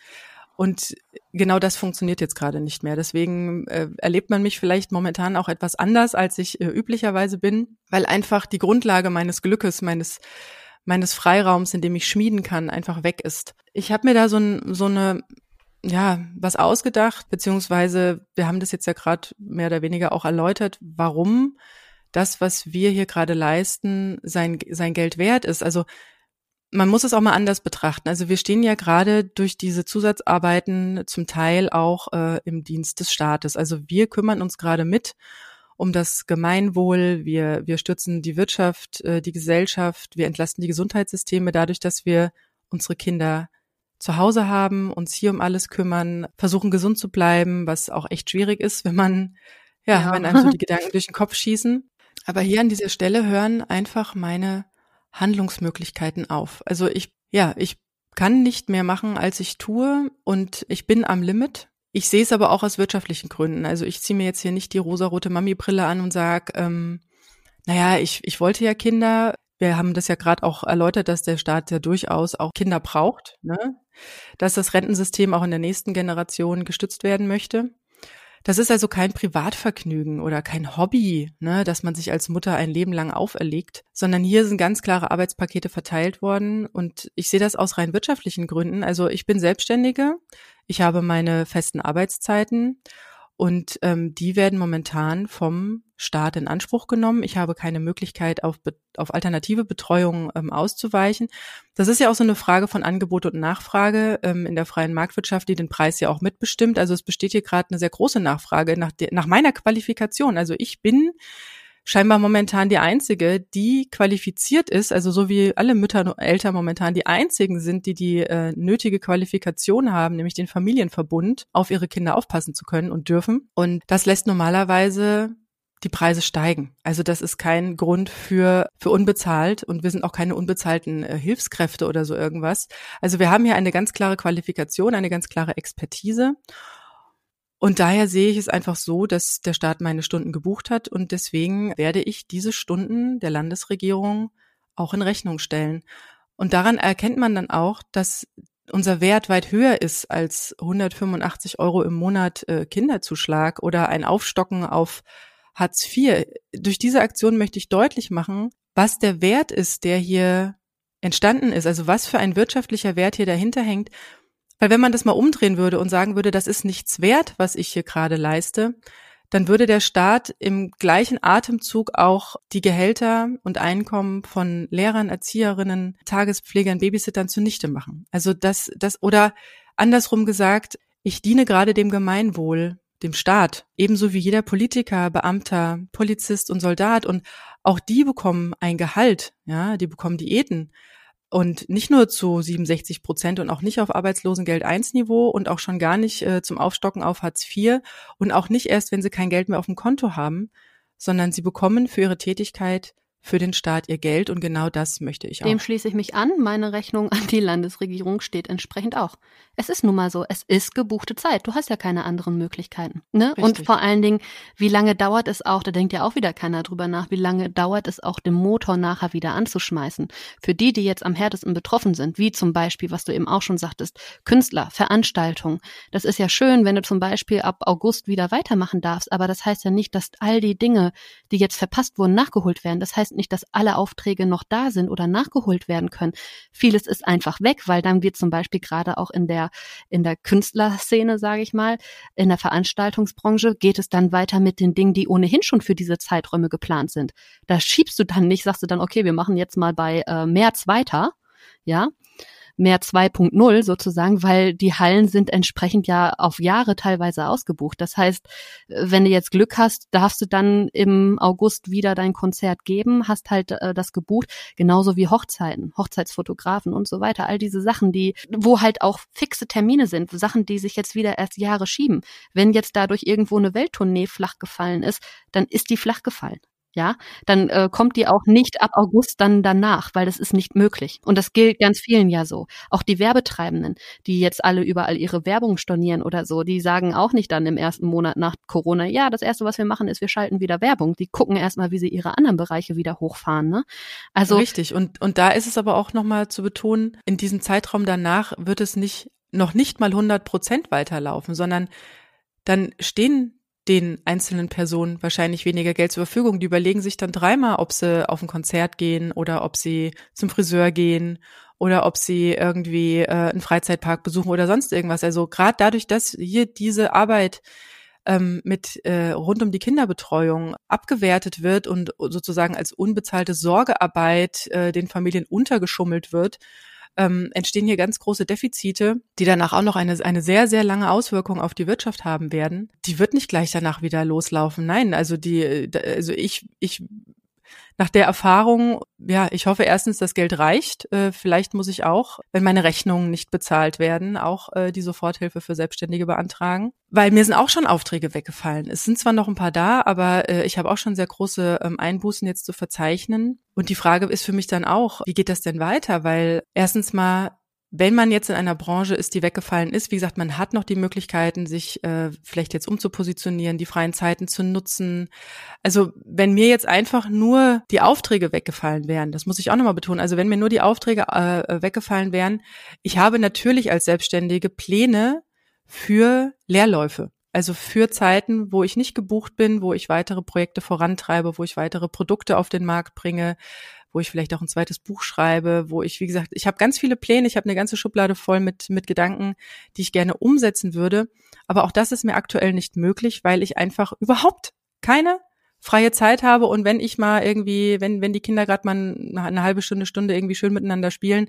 Und genau das funktioniert jetzt gerade nicht mehr. Deswegen äh, erlebt man mich vielleicht momentan auch etwas anders, als ich äh, üblicherweise bin, weil einfach die Grundlage meines Glückes, meines meines Freiraums, in dem ich schmieden kann, einfach weg ist. Ich habe mir da so, ein, so eine ja, was ausgedacht, beziehungsweise wir haben das jetzt ja gerade mehr oder weniger auch erläutert, warum das, was wir hier gerade leisten, sein, sein Geld wert ist. Also man muss es auch mal anders betrachten. Also wir stehen ja gerade durch diese Zusatzarbeiten zum Teil auch äh, im Dienst des Staates. Also wir kümmern uns gerade mit um das Gemeinwohl. Wir, wir stützen die Wirtschaft, äh, die Gesellschaft. Wir entlasten die Gesundheitssysteme dadurch, dass wir unsere Kinder zu Hause haben, uns hier um alles kümmern, versuchen gesund zu bleiben, was auch echt schwierig ist, wenn man, ja, ja. wenn einem so die Gedanken durch den Kopf schießen. Aber hier an dieser Stelle hören einfach meine Handlungsmöglichkeiten auf. Also ich, ja, ich kann nicht mehr machen, als ich tue und ich bin am Limit. Ich sehe es aber auch aus wirtschaftlichen Gründen. Also ich ziehe mir jetzt hier nicht die rosarote Mami-Brille an und sage, ähm, naja, ich, ich wollte ja Kinder. Wir haben das ja gerade auch erläutert, dass der Staat ja durchaus auch Kinder braucht, ne? dass das Rentensystem auch in der nächsten Generation gestützt werden möchte. Das ist also kein Privatvergnügen oder kein Hobby, ne, dass man sich als Mutter ein Leben lang auferlegt, sondern hier sind ganz klare Arbeitspakete verteilt worden. Und ich sehe das aus rein wirtschaftlichen Gründen. Also ich bin Selbstständige, ich habe meine festen Arbeitszeiten und ähm, die werden momentan vom Staat in Anspruch genommen. Ich habe keine Möglichkeit, auf, auf alternative Betreuung ähm, auszuweichen. Das ist ja auch so eine Frage von Angebot und Nachfrage ähm, in der freien Marktwirtschaft, die den Preis ja auch mitbestimmt. Also es besteht hier gerade eine sehr große Nachfrage nach, nach meiner Qualifikation. Also ich bin scheinbar momentan die einzige, die qualifiziert ist, also so wie alle Mütter und Eltern momentan die einzigen sind, die die äh, nötige Qualifikation haben, nämlich den Familienverbund, auf ihre Kinder aufpassen zu können und dürfen. Und das lässt normalerweise die Preise steigen. Also das ist kein Grund für, für unbezahlt und wir sind auch keine unbezahlten äh, Hilfskräfte oder so irgendwas. Also wir haben hier eine ganz klare Qualifikation, eine ganz klare Expertise. Und daher sehe ich es einfach so, dass der Staat meine Stunden gebucht hat und deswegen werde ich diese Stunden der Landesregierung auch in Rechnung stellen. Und daran erkennt man dann auch, dass unser Wert weit höher ist als 185 Euro im Monat äh, Kinderzuschlag oder ein Aufstocken auf Hartz IV. Durch diese Aktion möchte ich deutlich machen, was der Wert ist, der hier entstanden ist, also was für ein wirtschaftlicher Wert hier dahinter hängt weil wenn man das mal umdrehen würde und sagen würde, das ist nichts wert, was ich hier gerade leiste, dann würde der Staat im gleichen Atemzug auch die Gehälter und Einkommen von Lehrern, Erzieherinnen, Tagespflegern, Babysittern zunichte machen. Also das, das, oder andersrum gesagt, ich diene gerade dem Gemeinwohl, dem Staat, ebenso wie jeder Politiker, Beamter, Polizist und Soldat und auch die bekommen ein Gehalt, ja, die bekommen Diäten. Und nicht nur zu 67 Prozent und auch nicht auf Arbeitslosengeld 1 Niveau und auch schon gar nicht äh, zum Aufstocken auf Hartz IV und auch nicht erst, wenn sie kein Geld mehr auf dem Konto haben, sondern sie bekommen für ihre Tätigkeit für den Staat ihr Geld und genau das möchte ich auch. Dem schließe ich mich an. Meine Rechnung an die Landesregierung steht entsprechend auch. Es ist nun mal so, es ist gebuchte Zeit. Du hast ja keine anderen Möglichkeiten. Ne? Und vor allen Dingen, wie lange dauert es auch, da denkt ja auch wieder keiner drüber nach, wie lange dauert es auch, den Motor nachher wieder anzuschmeißen. Für die, die jetzt am härtesten betroffen sind, wie zum Beispiel, was du eben auch schon sagtest, Künstler, Veranstaltungen. Das ist ja schön, wenn du zum Beispiel ab August wieder weitermachen darfst, aber das heißt ja nicht, dass all die Dinge, die jetzt verpasst wurden, nachgeholt werden. Das heißt heißt nicht, dass alle Aufträge noch da sind oder nachgeholt werden können. Vieles ist einfach weg, weil dann wird zum Beispiel gerade auch in der, in der Künstlerszene, sage ich mal, in der Veranstaltungsbranche geht es dann weiter mit den Dingen, die ohnehin schon für diese Zeiträume geplant sind. Da schiebst du dann nicht, sagst du dann, okay, wir machen jetzt mal bei äh, März weiter, ja, mehr 2.0 sozusagen, weil die Hallen sind entsprechend ja auf Jahre teilweise ausgebucht. Das heißt, wenn du jetzt Glück hast, darfst du dann im August wieder dein Konzert geben, hast halt äh, das gebucht, genauso wie Hochzeiten, Hochzeitsfotografen und so weiter. All diese Sachen, die, wo halt auch fixe Termine sind, Sachen, die sich jetzt wieder erst Jahre schieben. Wenn jetzt dadurch irgendwo eine Welttournee flach gefallen ist, dann ist die flach gefallen ja, dann äh, kommt die auch nicht ab August dann danach, weil das ist nicht möglich. Und das gilt ganz vielen ja so. Auch die Werbetreibenden, die jetzt alle überall ihre Werbung stornieren oder so, die sagen auch nicht dann im ersten Monat nach Corona, ja, das erste, was wir machen, ist, wir schalten wieder Werbung. Die gucken erstmal, wie sie ihre anderen Bereiche wieder hochfahren. Ne? Also richtig. Und und da ist es aber auch nochmal zu betonen: In diesem Zeitraum danach wird es nicht noch nicht mal 100 Prozent weiterlaufen, sondern dann stehen den einzelnen Personen wahrscheinlich weniger Geld zur Verfügung. Die überlegen sich dann dreimal, ob sie auf ein Konzert gehen oder ob sie zum Friseur gehen oder ob sie irgendwie äh, einen Freizeitpark besuchen oder sonst irgendwas. Also gerade dadurch, dass hier diese Arbeit ähm, mit äh, rund um die Kinderbetreuung abgewertet wird und sozusagen als unbezahlte Sorgearbeit äh, den Familien untergeschummelt wird, ähm, entstehen hier ganz große Defizite, die danach auch noch eine, eine sehr, sehr lange Auswirkung auf die Wirtschaft haben werden. Die wird nicht gleich danach wieder loslaufen. Nein, also die, also ich, ich nach der Erfahrung, ja, ich hoffe erstens, das Geld reicht. Äh, vielleicht muss ich auch, wenn meine Rechnungen nicht bezahlt werden, auch äh, die Soforthilfe für Selbstständige beantragen. Weil mir sind auch schon Aufträge weggefallen. Es sind zwar noch ein paar da, aber äh, ich habe auch schon sehr große ähm, Einbußen jetzt zu verzeichnen. Und die Frage ist für mich dann auch, wie geht das denn weiter? Weil erstens mal wenn man jetzt in einer Branche ist, die weggefallen ist, wie gesagt, man hat noch die Möglichkeiten, sich äh, vielleicht jetzt umzupositionieren, die freien Zeiten zu nutzen. Also wenn mir jetzt einfach nur die Aufträge weggefallen wären, das muss ich auch nochmal betonen, also wenn mir nur die Aufträge äh, weggefallen wären, ich habe natürlich als Selbstständige Pläne für Leerläufe. Also für Zeiten, wo ich nicht gebucht bin, wo ich weitere Projekte vorantreibe, wo ich weitere Produkte auf den Markt bringe, wo ich vielleicht auch ein zweites Buch schreibe, wo ich, wie gesagt, ich habe ganz viele Pläne, ich habe eine ganze Schublade voll mit, mit Gedanken, die ich gerne umsetzen würde. Aber auch das ist mir aktuell nicht möglich, weil ich einfach überhaupt keine freie Zeit habe und wenn ich mal irgendwie, wenn, wenn die Kinder gerade mal eine halbe Stunde, Stunde irgendwie schön miteinander spielen,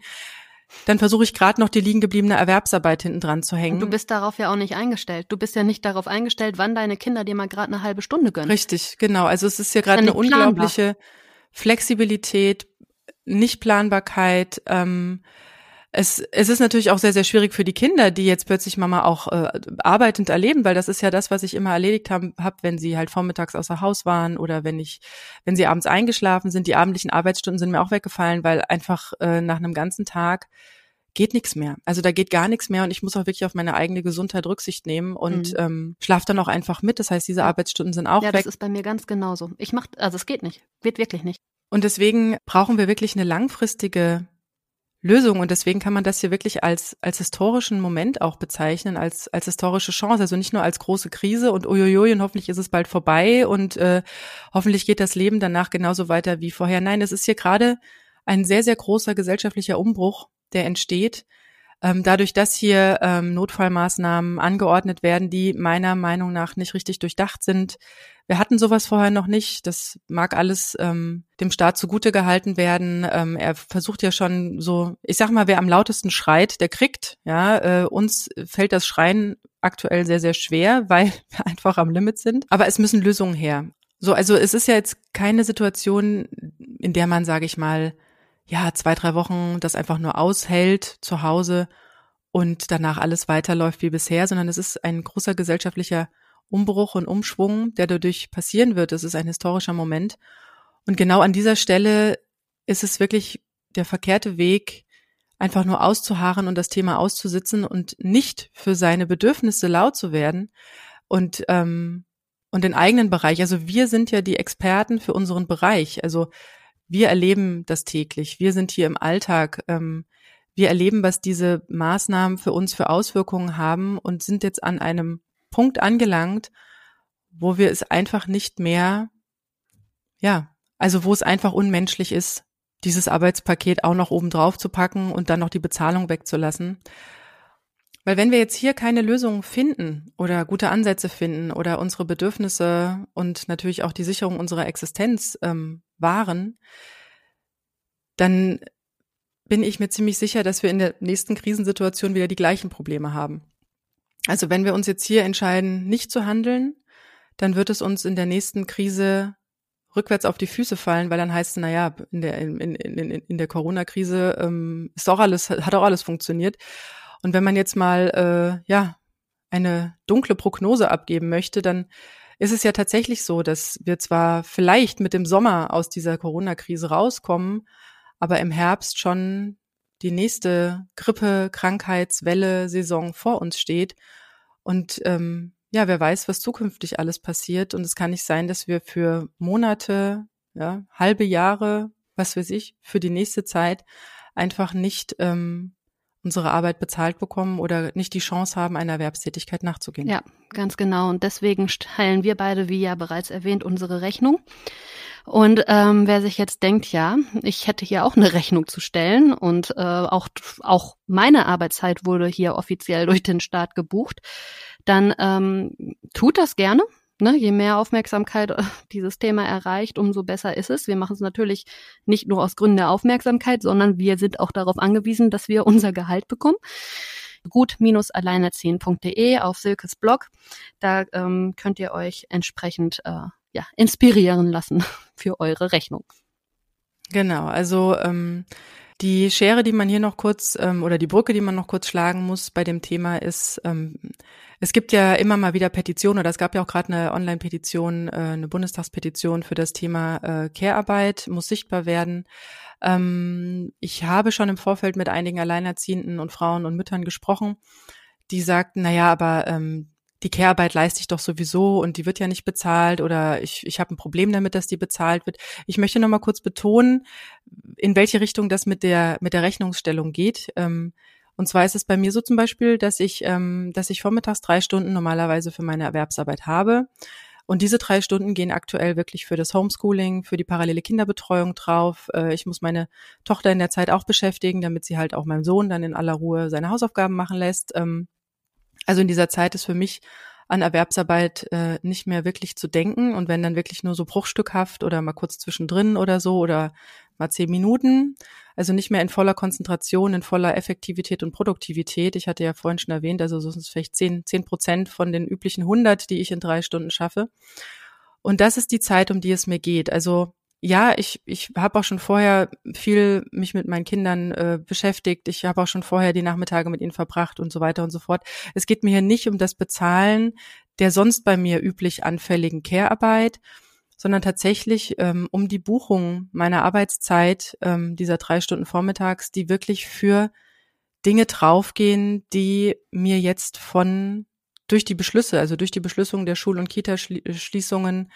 dann versuche ich gerade noch die liegen gebliebene Erwerbsarbeit hinten dran zu hängen. Und du bist darauf ja auch nicht eingestellt. Du bist ja nicht darauf eingestellt, wann deine Kinder dir mal gerade eine halbe Stunde gönnen. Richtig, genau. Also es ist ja gerade eine unglaubliche Flexibilität, Nichtplanbarkeit, ähm, es, es ist natürlich auch sehr, sehr schwierig für die Kinder, die jetzt plötzlich Mama auch äh, arbeitend erleben, weil das ist ja das, was ich immer erledigt habe, hab, wenn sie halt vormittags außer Haus waren oder wenn ich, wenn sie abends eingeschlafen sind. Die abendlichen Arbeitsstunden sind mir auch weggefallen, weil einfach äh, nach einem ganzen Tag geht nichts mehr. Also da geht gar nichts mehr und ich muss auch wirklich auf meine eigene Gesundheit Rücksicht nehmen und mhm. ähm, schlaf dann auch einfach mit. Das heißt, diese Arbeitsstunden sind auch ja, weg. Ja, das ist bei mir ganz genauso. Ich mach, also es geht nicht, geht wirklich nicht. Und deswegen brauchen wir wirklich eine langfristige Lösung. Und deswegen kann man das hier wirklich als, als historischen Moment auch bezeichnen, als, als historische Chance. Also nicht nur als große Krise und uiuiui und hoffentlich ist es bald vorbei und äh, hoffentlich geht das Leben danach genauso weiter wie vorher. Nein, es ist hier gerade ein sehr, sehr großer gesellschaftlicher Umbruch, der entsteht, ähm, dadurch, dass hier ähm, Notfallmaßnahmen angeordnet werden, die meiner Meinung nach nicht richtig durchdacht sind. Wir hatten sowas vorher noch nicht. Das mag alles ähm, dem Staat zugute gehalten werden. Ähm, er versucht ja schon so, ich sag mal, wer am lautesten schreit, der kriegt. Ja, äh, uns fällt das Schreien aktuell sehr, sehr schwer, weil wir einfach am Limit sind. Aber es müssen Lösungen her. So, also es ist ja jetzt keine Situation, in der man, sage ich mal, ja, zwei, drei Wochen das einfach nur aushält zu Hause und danach alles weiterläuft wie bisher, sondern es ist ein großer gesellschaftlicher Umbruch und Umschwung, der dadurch passieren wird. Es ist ein historischer Moment. Und genau an dieser Stelle ist es wirklich der verkehrte Weg, einfach nur auszuharren und das Thema auszusitzen und nicht für seine Bedürfnisse laut zu werden und ähm, und den eigenen Bereich. Also wir sind ja die Experten für unseren Bereich. Also wir erleben das täglich. Wir sind hier im Alltag. Ähm, wir erleben, was diese Maßnahmen für uns für Auswirkungen haben und sind jetzt an einem Punkt angelangt, wo wir es einfach nicht mehr, ja, also wo es einfach unmenschlich ist, dieses Arbeitspaket auch noch oben drauf zu packen und dann noch die Bezahlung wegzulassen. Weil wenn wir jetzt hier keine Lösungen finden oder gute Ansätze finden oder unsere Bedürfnisse und natürlich auch die Sicherung unserer Existenz ähm, wahren, dann bin ich mir ziemlich sicher, dass wir in der nächsten Krisensituation wieder die gleichen Probleme haben. Also wenn wir uns jetzt hier entscheiden, nicht zu handeln, dann wird es uns in der nächsten Krise rückwärts auf die Füße fallen, weil dann heißt es, naja, in der, in, in, in, in der Corona-Krise ähm, ist auch alles, hat auch alles funktioniert. Und wenn man jetzt mal äh, ja eine dunkle Prognose abgeben möchte, dann ist es ja tatsächlich so, dass wir zwar vielleicht mit dem Sommer aus dieser Corona-Krise rauskommen, aber im Herbst schon die nächste Grippe, Krankheitswelle, Saison vor uns steht. Und ähm, ja, wer weiß, was zukünftig alles passiert. Und es kann nicht sein, dass wir für Monate, ja, halbe Jahre, was weiß ich, für die nächste Zeit einfach nicht ähm, unsere Arbeit bezahlt bekommen oder nicht die Chance haben, einer Erwerbstätigkeit nachzugehen. Ja, ganz genau. Und deswegen teilen wir beide, wie ja bereits erwähnt, unsere Rechnung. Und ähm, wer sich jetzt denkt, ja, ich hätte hier auch eine Rechnung zu stellen und äh, auch, auch meine Arbeitszeit wurde hier offiziell durch den Staat gebucht, dann ähm, tut das gerne. Ne, je mehr Aufmerksamkeit äh, dieses Thema erreicht, umso besser ist es. Wir machen es natürlich nicht nur aus Gründen der Aufmerksamkeit, sondern wir sind auch darauf angewiesen, dass wir unser Gehalt bekommen gut-alleinerziehen.de auf Silkes Blog. Da ähm, könnt ihr euch entsprechend äh, ja, inspirieren lassen für eure Rechnung. Genau, also ähm, die Schere, die man hier noch kurz ähm, oder die Brücke, die man noch kurz schlagen muss bei dem Thema ist, ähm, es gibt ja immer mal wieder Petitionen oder es gab ja auch gerade eine Online-Petition, äh, eine Bundestagspetition für das Thema äh, Care-Arbeit, muss sichtbar werden. Ähm, ich habe schon im Vorfeld mit einigen Alleinerziehenden und Frauen und Müttern gesprochen, die sagten, na ja, aber ähm, die Care-Arbeit leiste ich doch sowieso und die wird ja nicht bezahlt oder ich, ich habe ein Problem damit, dass die bezahlt wird. Ich möchte noch mal kurz betonen, in welche Richtung das mit der, mit der Rechnungsstellung geht. Ähm, und zwar ist es bei mir so zum Beispiel, dass ich, ähm, dass ich vormittags drei Stunden normalerweise für meine Erwerbsarbeit habe. Und diese drei Stunden gehen aktuell wirklich für das Homeschooling, für die parallele Kinderbetreuung drauf. Äh, ich muss meine Tochter in der Zeit auch beschäftigen, damit sie halt auch meinem Sohn dann in aller Ruhe seine Hausaufgaben machen lässt. Also in dieser Zeit ist für mich an Erwerbsarbeit äh, nicht mehr wirklich zu denken und wenn dann wirklich nur so bruchstückhaft oder mal kurz zwischendrin oder so oder mal zehn Minuten, also nicht mehr in voller Konzentration, in voller Effektivität und Produktivität. Ich hatte ja vorhin schon erwähnt, also so sind es vielleicht zehn, zehn Prozent von den üblichen 100, die ich in drei Stunden schaffe. Und das ist die Zeit, um die es mir geht. Also ja, ich, ich habe auch schon vorher viel mich mit meinen Kindern äh, beschäftigt. Ich habe auch schon vorher die Nachmittage mit ihnen verbracht und so weiter und so fort. Es geht mir hier nicht um das Bezahlen der sonst bei mir üblich anfälligen Care-Arbeit, sondern tatsächlich ähm, um die Buchung meiner Arbeitszeit ähm, dieser drei Stunden vormittags, die wirklich für Dinge draufgehen, die mir jetzt von durch die Beschlüsse, also durch die Beschlüsselung der Schul- und Kita-Schließungen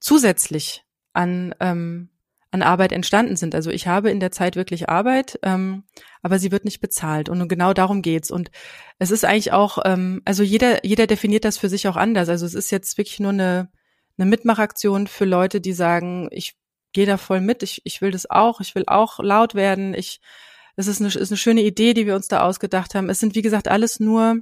zusätzlich an, ähm, an Arbeit entstanden sind. Also ich habe in der Zeit wirklich Arbeit, ähm, aber sie wird nicht bezahlt. Und genau darum geht's. Und es ist eigentlich auch, ähm, also jeder, jeder definiert das für sich auch anders. Also es ist jetzt wirklich nur eine eine Mitmachaktion für Leute, die sagen, ich gehe da voll mit, ich, ich will das auch, ich will auch laut werden, ich, es ist eine, ist eine schöne Idee, die wir uns da ausgedacht haben. Es sind, wie gesagt, alles nur,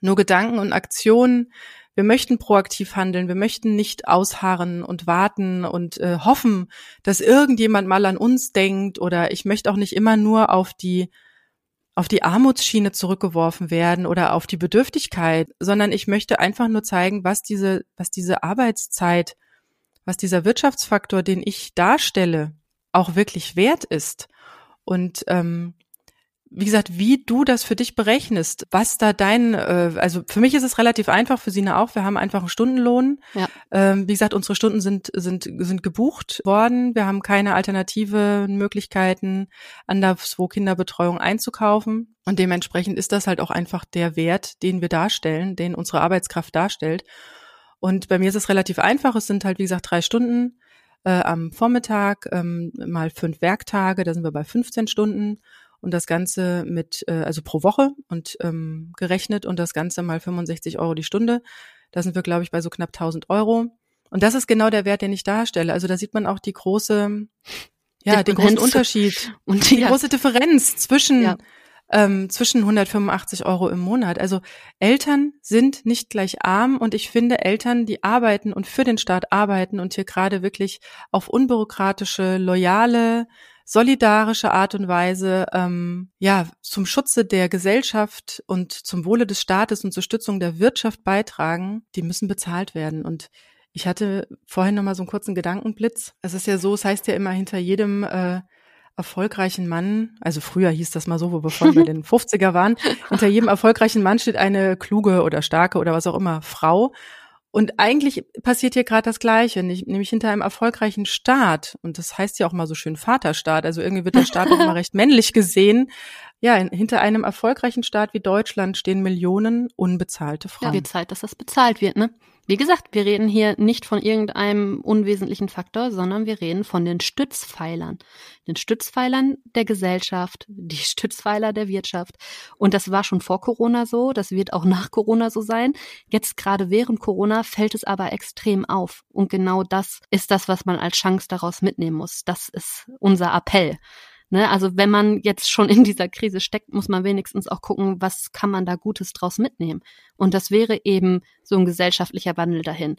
nur Gedanken und Aktionen. Wir möchten proaktiv handeln, wir möchten nicht ausharren und warten und äh, hoffen, dass irgendjemand mal an uns denkt oder ich möchte auch nicht immer nur auf die auf die Armutsschiene zurückgeworfen werden oder auf die Bedürftigkeit, sondern ich möchte einfach nur zeigen, was diese, was diese Arbeitszeit, was dieser Wirtschaftsfaktor, den ich darstelle, auch wirklich wert ist. Und ähm, wie gesagt, wie du das für dich berechnest, was da dein, äh, also für mich ist es relativ einfach, für Sina auch. Wir haben einfach einen Stundenlohn. Ja. Ähm, wie gesagt, unsere Stunden sind sind sind gebucht worden. Wir haben keine alternativen Möglichkeiten, anderswo Kinderbetreuung einzukaufen. Und dementsprechend ist das halt auch einfach der Wert, den wir darstellen, den unsere Arbeitskraft darstellt. Und bei mir ist es relativ einfach. Es sind halt wie gesagt drei Stunden äh, am Vormittag, ähm, mal fünf Werktage. Da sind wir bei 15 Stunden und das Ganze mit, äh, also pro Woche und ähm, gerechnet und das Ganze mal 65 Euro die Stunde. Da sind wir, glaube ich, bei so knapp 1000 Euro. Und das ist genau der Wert, den ich darstelle. Also da sieht man auch die große, ja, Differenz. den großen Unterschied und die ja. große Differenz zwischen, ja. ähm, zwischen 185 Euro im Monat. Also Eltern sind nicht gleich arm und ich finde Eltern, die arbeiten und für den Staat arbeiten und hier gerade wirklich auf unbürokratische, loyale, solidarische Art und Weise ähm, ja zum Schutze der Gesellschaft und zum Wohle des Staates und zur Stützung der Wirtschaft beitragen, die müssen bezahlt werden. Und ich hatte vorhin noch mal so einen kurzen Gedankenblitz. Es ist ja so, es heißt ja immer hinter jedem äh, erfolgreichen Mann, also früher hieß das mal so, wo wir vorhin bei den 50er waren, hinter jedem erfolgreichen Mann steht eine kluge oder starke oder was auch immer Frau. Und eigentlich passiert hier gerade das Gleiche, nämlich hinter einem erfolgreichen Staat, und das heißt ja auch mal so schön Vaterstaat, also irgendwie wird der Staat auch immer recht männlich gesehen. Ja, hinter einem erfolgreichen Staat wie Deutschland stehen Millionen unbezahlte Frauen. Ja, wird Zeit, dass das bezahlt wird, ne? Wie gesagt, wir reden hier nicht von irgendeinem unwesentlichen Faktor, sondern wir reden von den Stützpfeilern. Den Stützpfeilern der Gesellschaft, die Stützpfeiler der Wirtschaft. Und das war schon vor Corona so, das wird auch nach Corona so sein. Jetzt gerade während Corona fällt es aber extrem auf. Und genau das ist das, was man als Chance daraus mitnehmen muss. Das ist unser Appell. Ne? Also wenn man jetzt schon in dieser Krise steckt, muss man wenigstens auch gucken, was kann man da Gutes draus mitnehmen. Und das wäre eben so ein gesellschaftlicher Wandel dahin.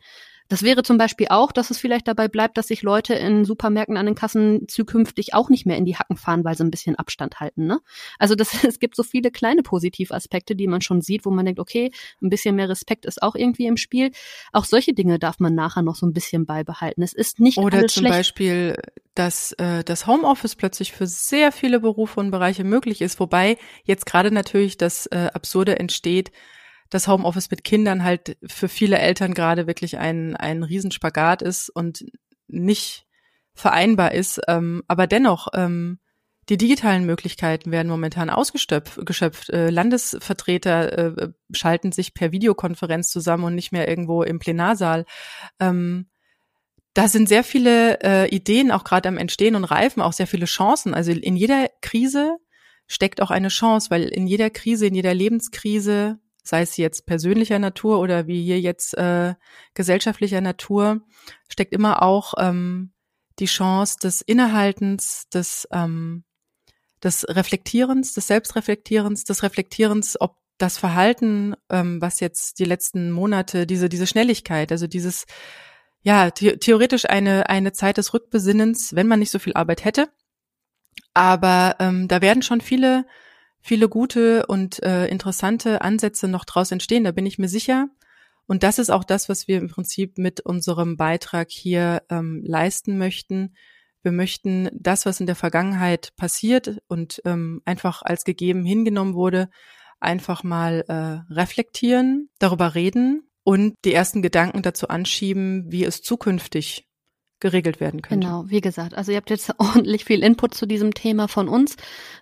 Das wäre zum Beispiel auch, dass es vielleicht dabei bleibt, dass sich Leute in Supermärkten an den Kassen zukünftig auch nicht mehr in die Hacken fahren, weil sie ein bisschen Abstand halten. Ne? Also das, es gibt so viele kleine Positivaspekte, die man schon sieht, wo man denkt, okay, ein bisschen mehr Respekt ist auch irgendwie im Spiel. Auch solche Dinge darf man nachher noch so ein bisschen beibehalten. Es ist nicht Oder alles zum schlecht. Beispiel, dass äh, das Homeoffice plötzlich für sehr viele Berufe und Bereiche möglich ist, wobei jetzt gerade natürlich das äh, Absurde entsteht, das Homeoffice mit Kindern halt für viele Eltern gerade wirklich ein, ein Riesenspagat ist und nicht vereinbar ist. Ähm, aber dennoch, ähm, die digitalen Möglichkeiten werden momentan ausgeschöpft. Äh, Landesvertreter äh, schalten sich per Videokonferenz zusammen und nicht mehr irgendwo im Plenarsaal. Ähm, da sind sehr viele äh, Ideen auch gerade am Entstehen und reifen, auch sehr viele Chancen. Also in jeder Krise steckt auch eine Chance, weil in jeder Krise, in jeder Lebenskrise sei es jetzt persönlicher Natur oder wie hier jetzt äh, gesellschaftlicher Natur, steckt immer auch ähm, die Chance des Innehaltens, des, ähm, des Reflektierens, des Selbstreflektierens, des Reflektierens, ob das Verhalten, ähm, was jetzt die letzten Monate, diese, diese Schnelligkeit, also dieses, ja, the theoretisch eine, eine Zeit des Rückbesinnens, wenn man nicht so viel Arbeit hätte, Aber ähm, da werden schon viele, viele gute und äh, interessante Ansätze noch draus entstehen, da bin ich mir sicher. Und das ist auch das, was wir im Prinzip mit unserem Beitrag hier ähm, leisten möchten. Wir möchten das, was in der Vergangenheit passiert und ähm, einfach als gegeben hingenommen wurde, einfach mal äh, reflektieren, darüber reden und die ersten Gedanken dazu anschieben, wie es zukünftig geregelt werden könnte. Genau, wie gesagt, also ihr habt jetzt ordentlich viel Input zu diesem Thema von uns.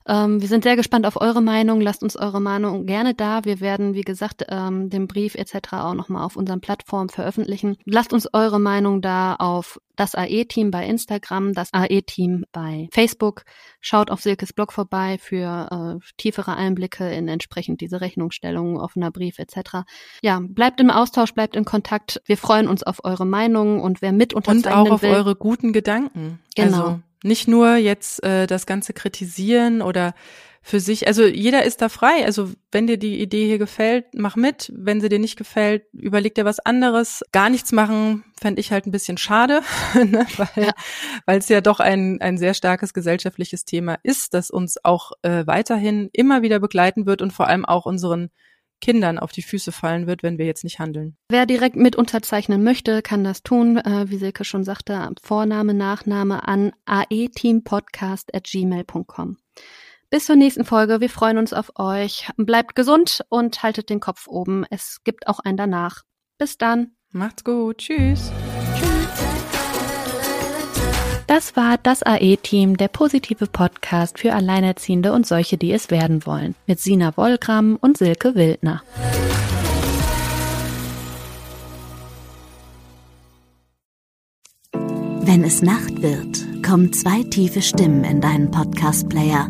Ähm, wir sind sehr gespannt auf eure Meinung. Lasst uns eure Meinung gerne da. Wir werden, wie gesagt, ähm, den Brief etc. auch nochmal auf unseren Plattformen veröffentlichen. Lasst uns eure Meinung da auf das AE-Team bei Instagram, das AE-Team bei Facebook. Schaut auf Silkes Blog vorbei für äh, tiefere Einblicke in entsprechend diese Rechnungsstellung, offener Brief etc. Ja, bleibt im Austausch, bleibt in Kontakt. Wir freuen uns auf eure Meinungen und wer mit unterzeichnen Und auch auf will, eure guten Gedanken. Genau. Also nicht nur jetzt äh, das Ganze kritisieren oder für sich, also jeder ist da frei. Also wenn dir die Idee hier gefällt, mach mit. Wenn sie dir nicht gefällt, überleg dir was anderes. Gar nichts machen, fände ich halt ein bisschen schade, ne? weil Ja. es ja doch ein, ein sehr starkes gesellschaftliches Thema ist, das uns auch äh, weiterhin immer wieder begleiten wird und vor allem auch unseren Kindern auf die Füße fallen wird, wenn wir jetzt nicht handeln. Wer direkt mit unterzeichnen möchte, kann das tun, äh, wie Silke schon sagte, Vorname, Nachname an aeteampodcast.gmail.com. Bis zur nächsten Folge. Wir freuen uns auf euch. Bleibt gesund und haltet den Kopf oben. Es gibt auch ein danach. Bis dann. Macht's gut. Tschüss. Das war das AE-Team, der positive Podcast für Alleinerziehende und solche, die es werden wollen. Mit Sina Wollgramm und Silke Wildner. Wenn es Nacht wird, kommen zwei tiefe Stimmen in deinen Podcast-Player,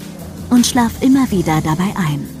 und schlaf immer wieder dabei ein.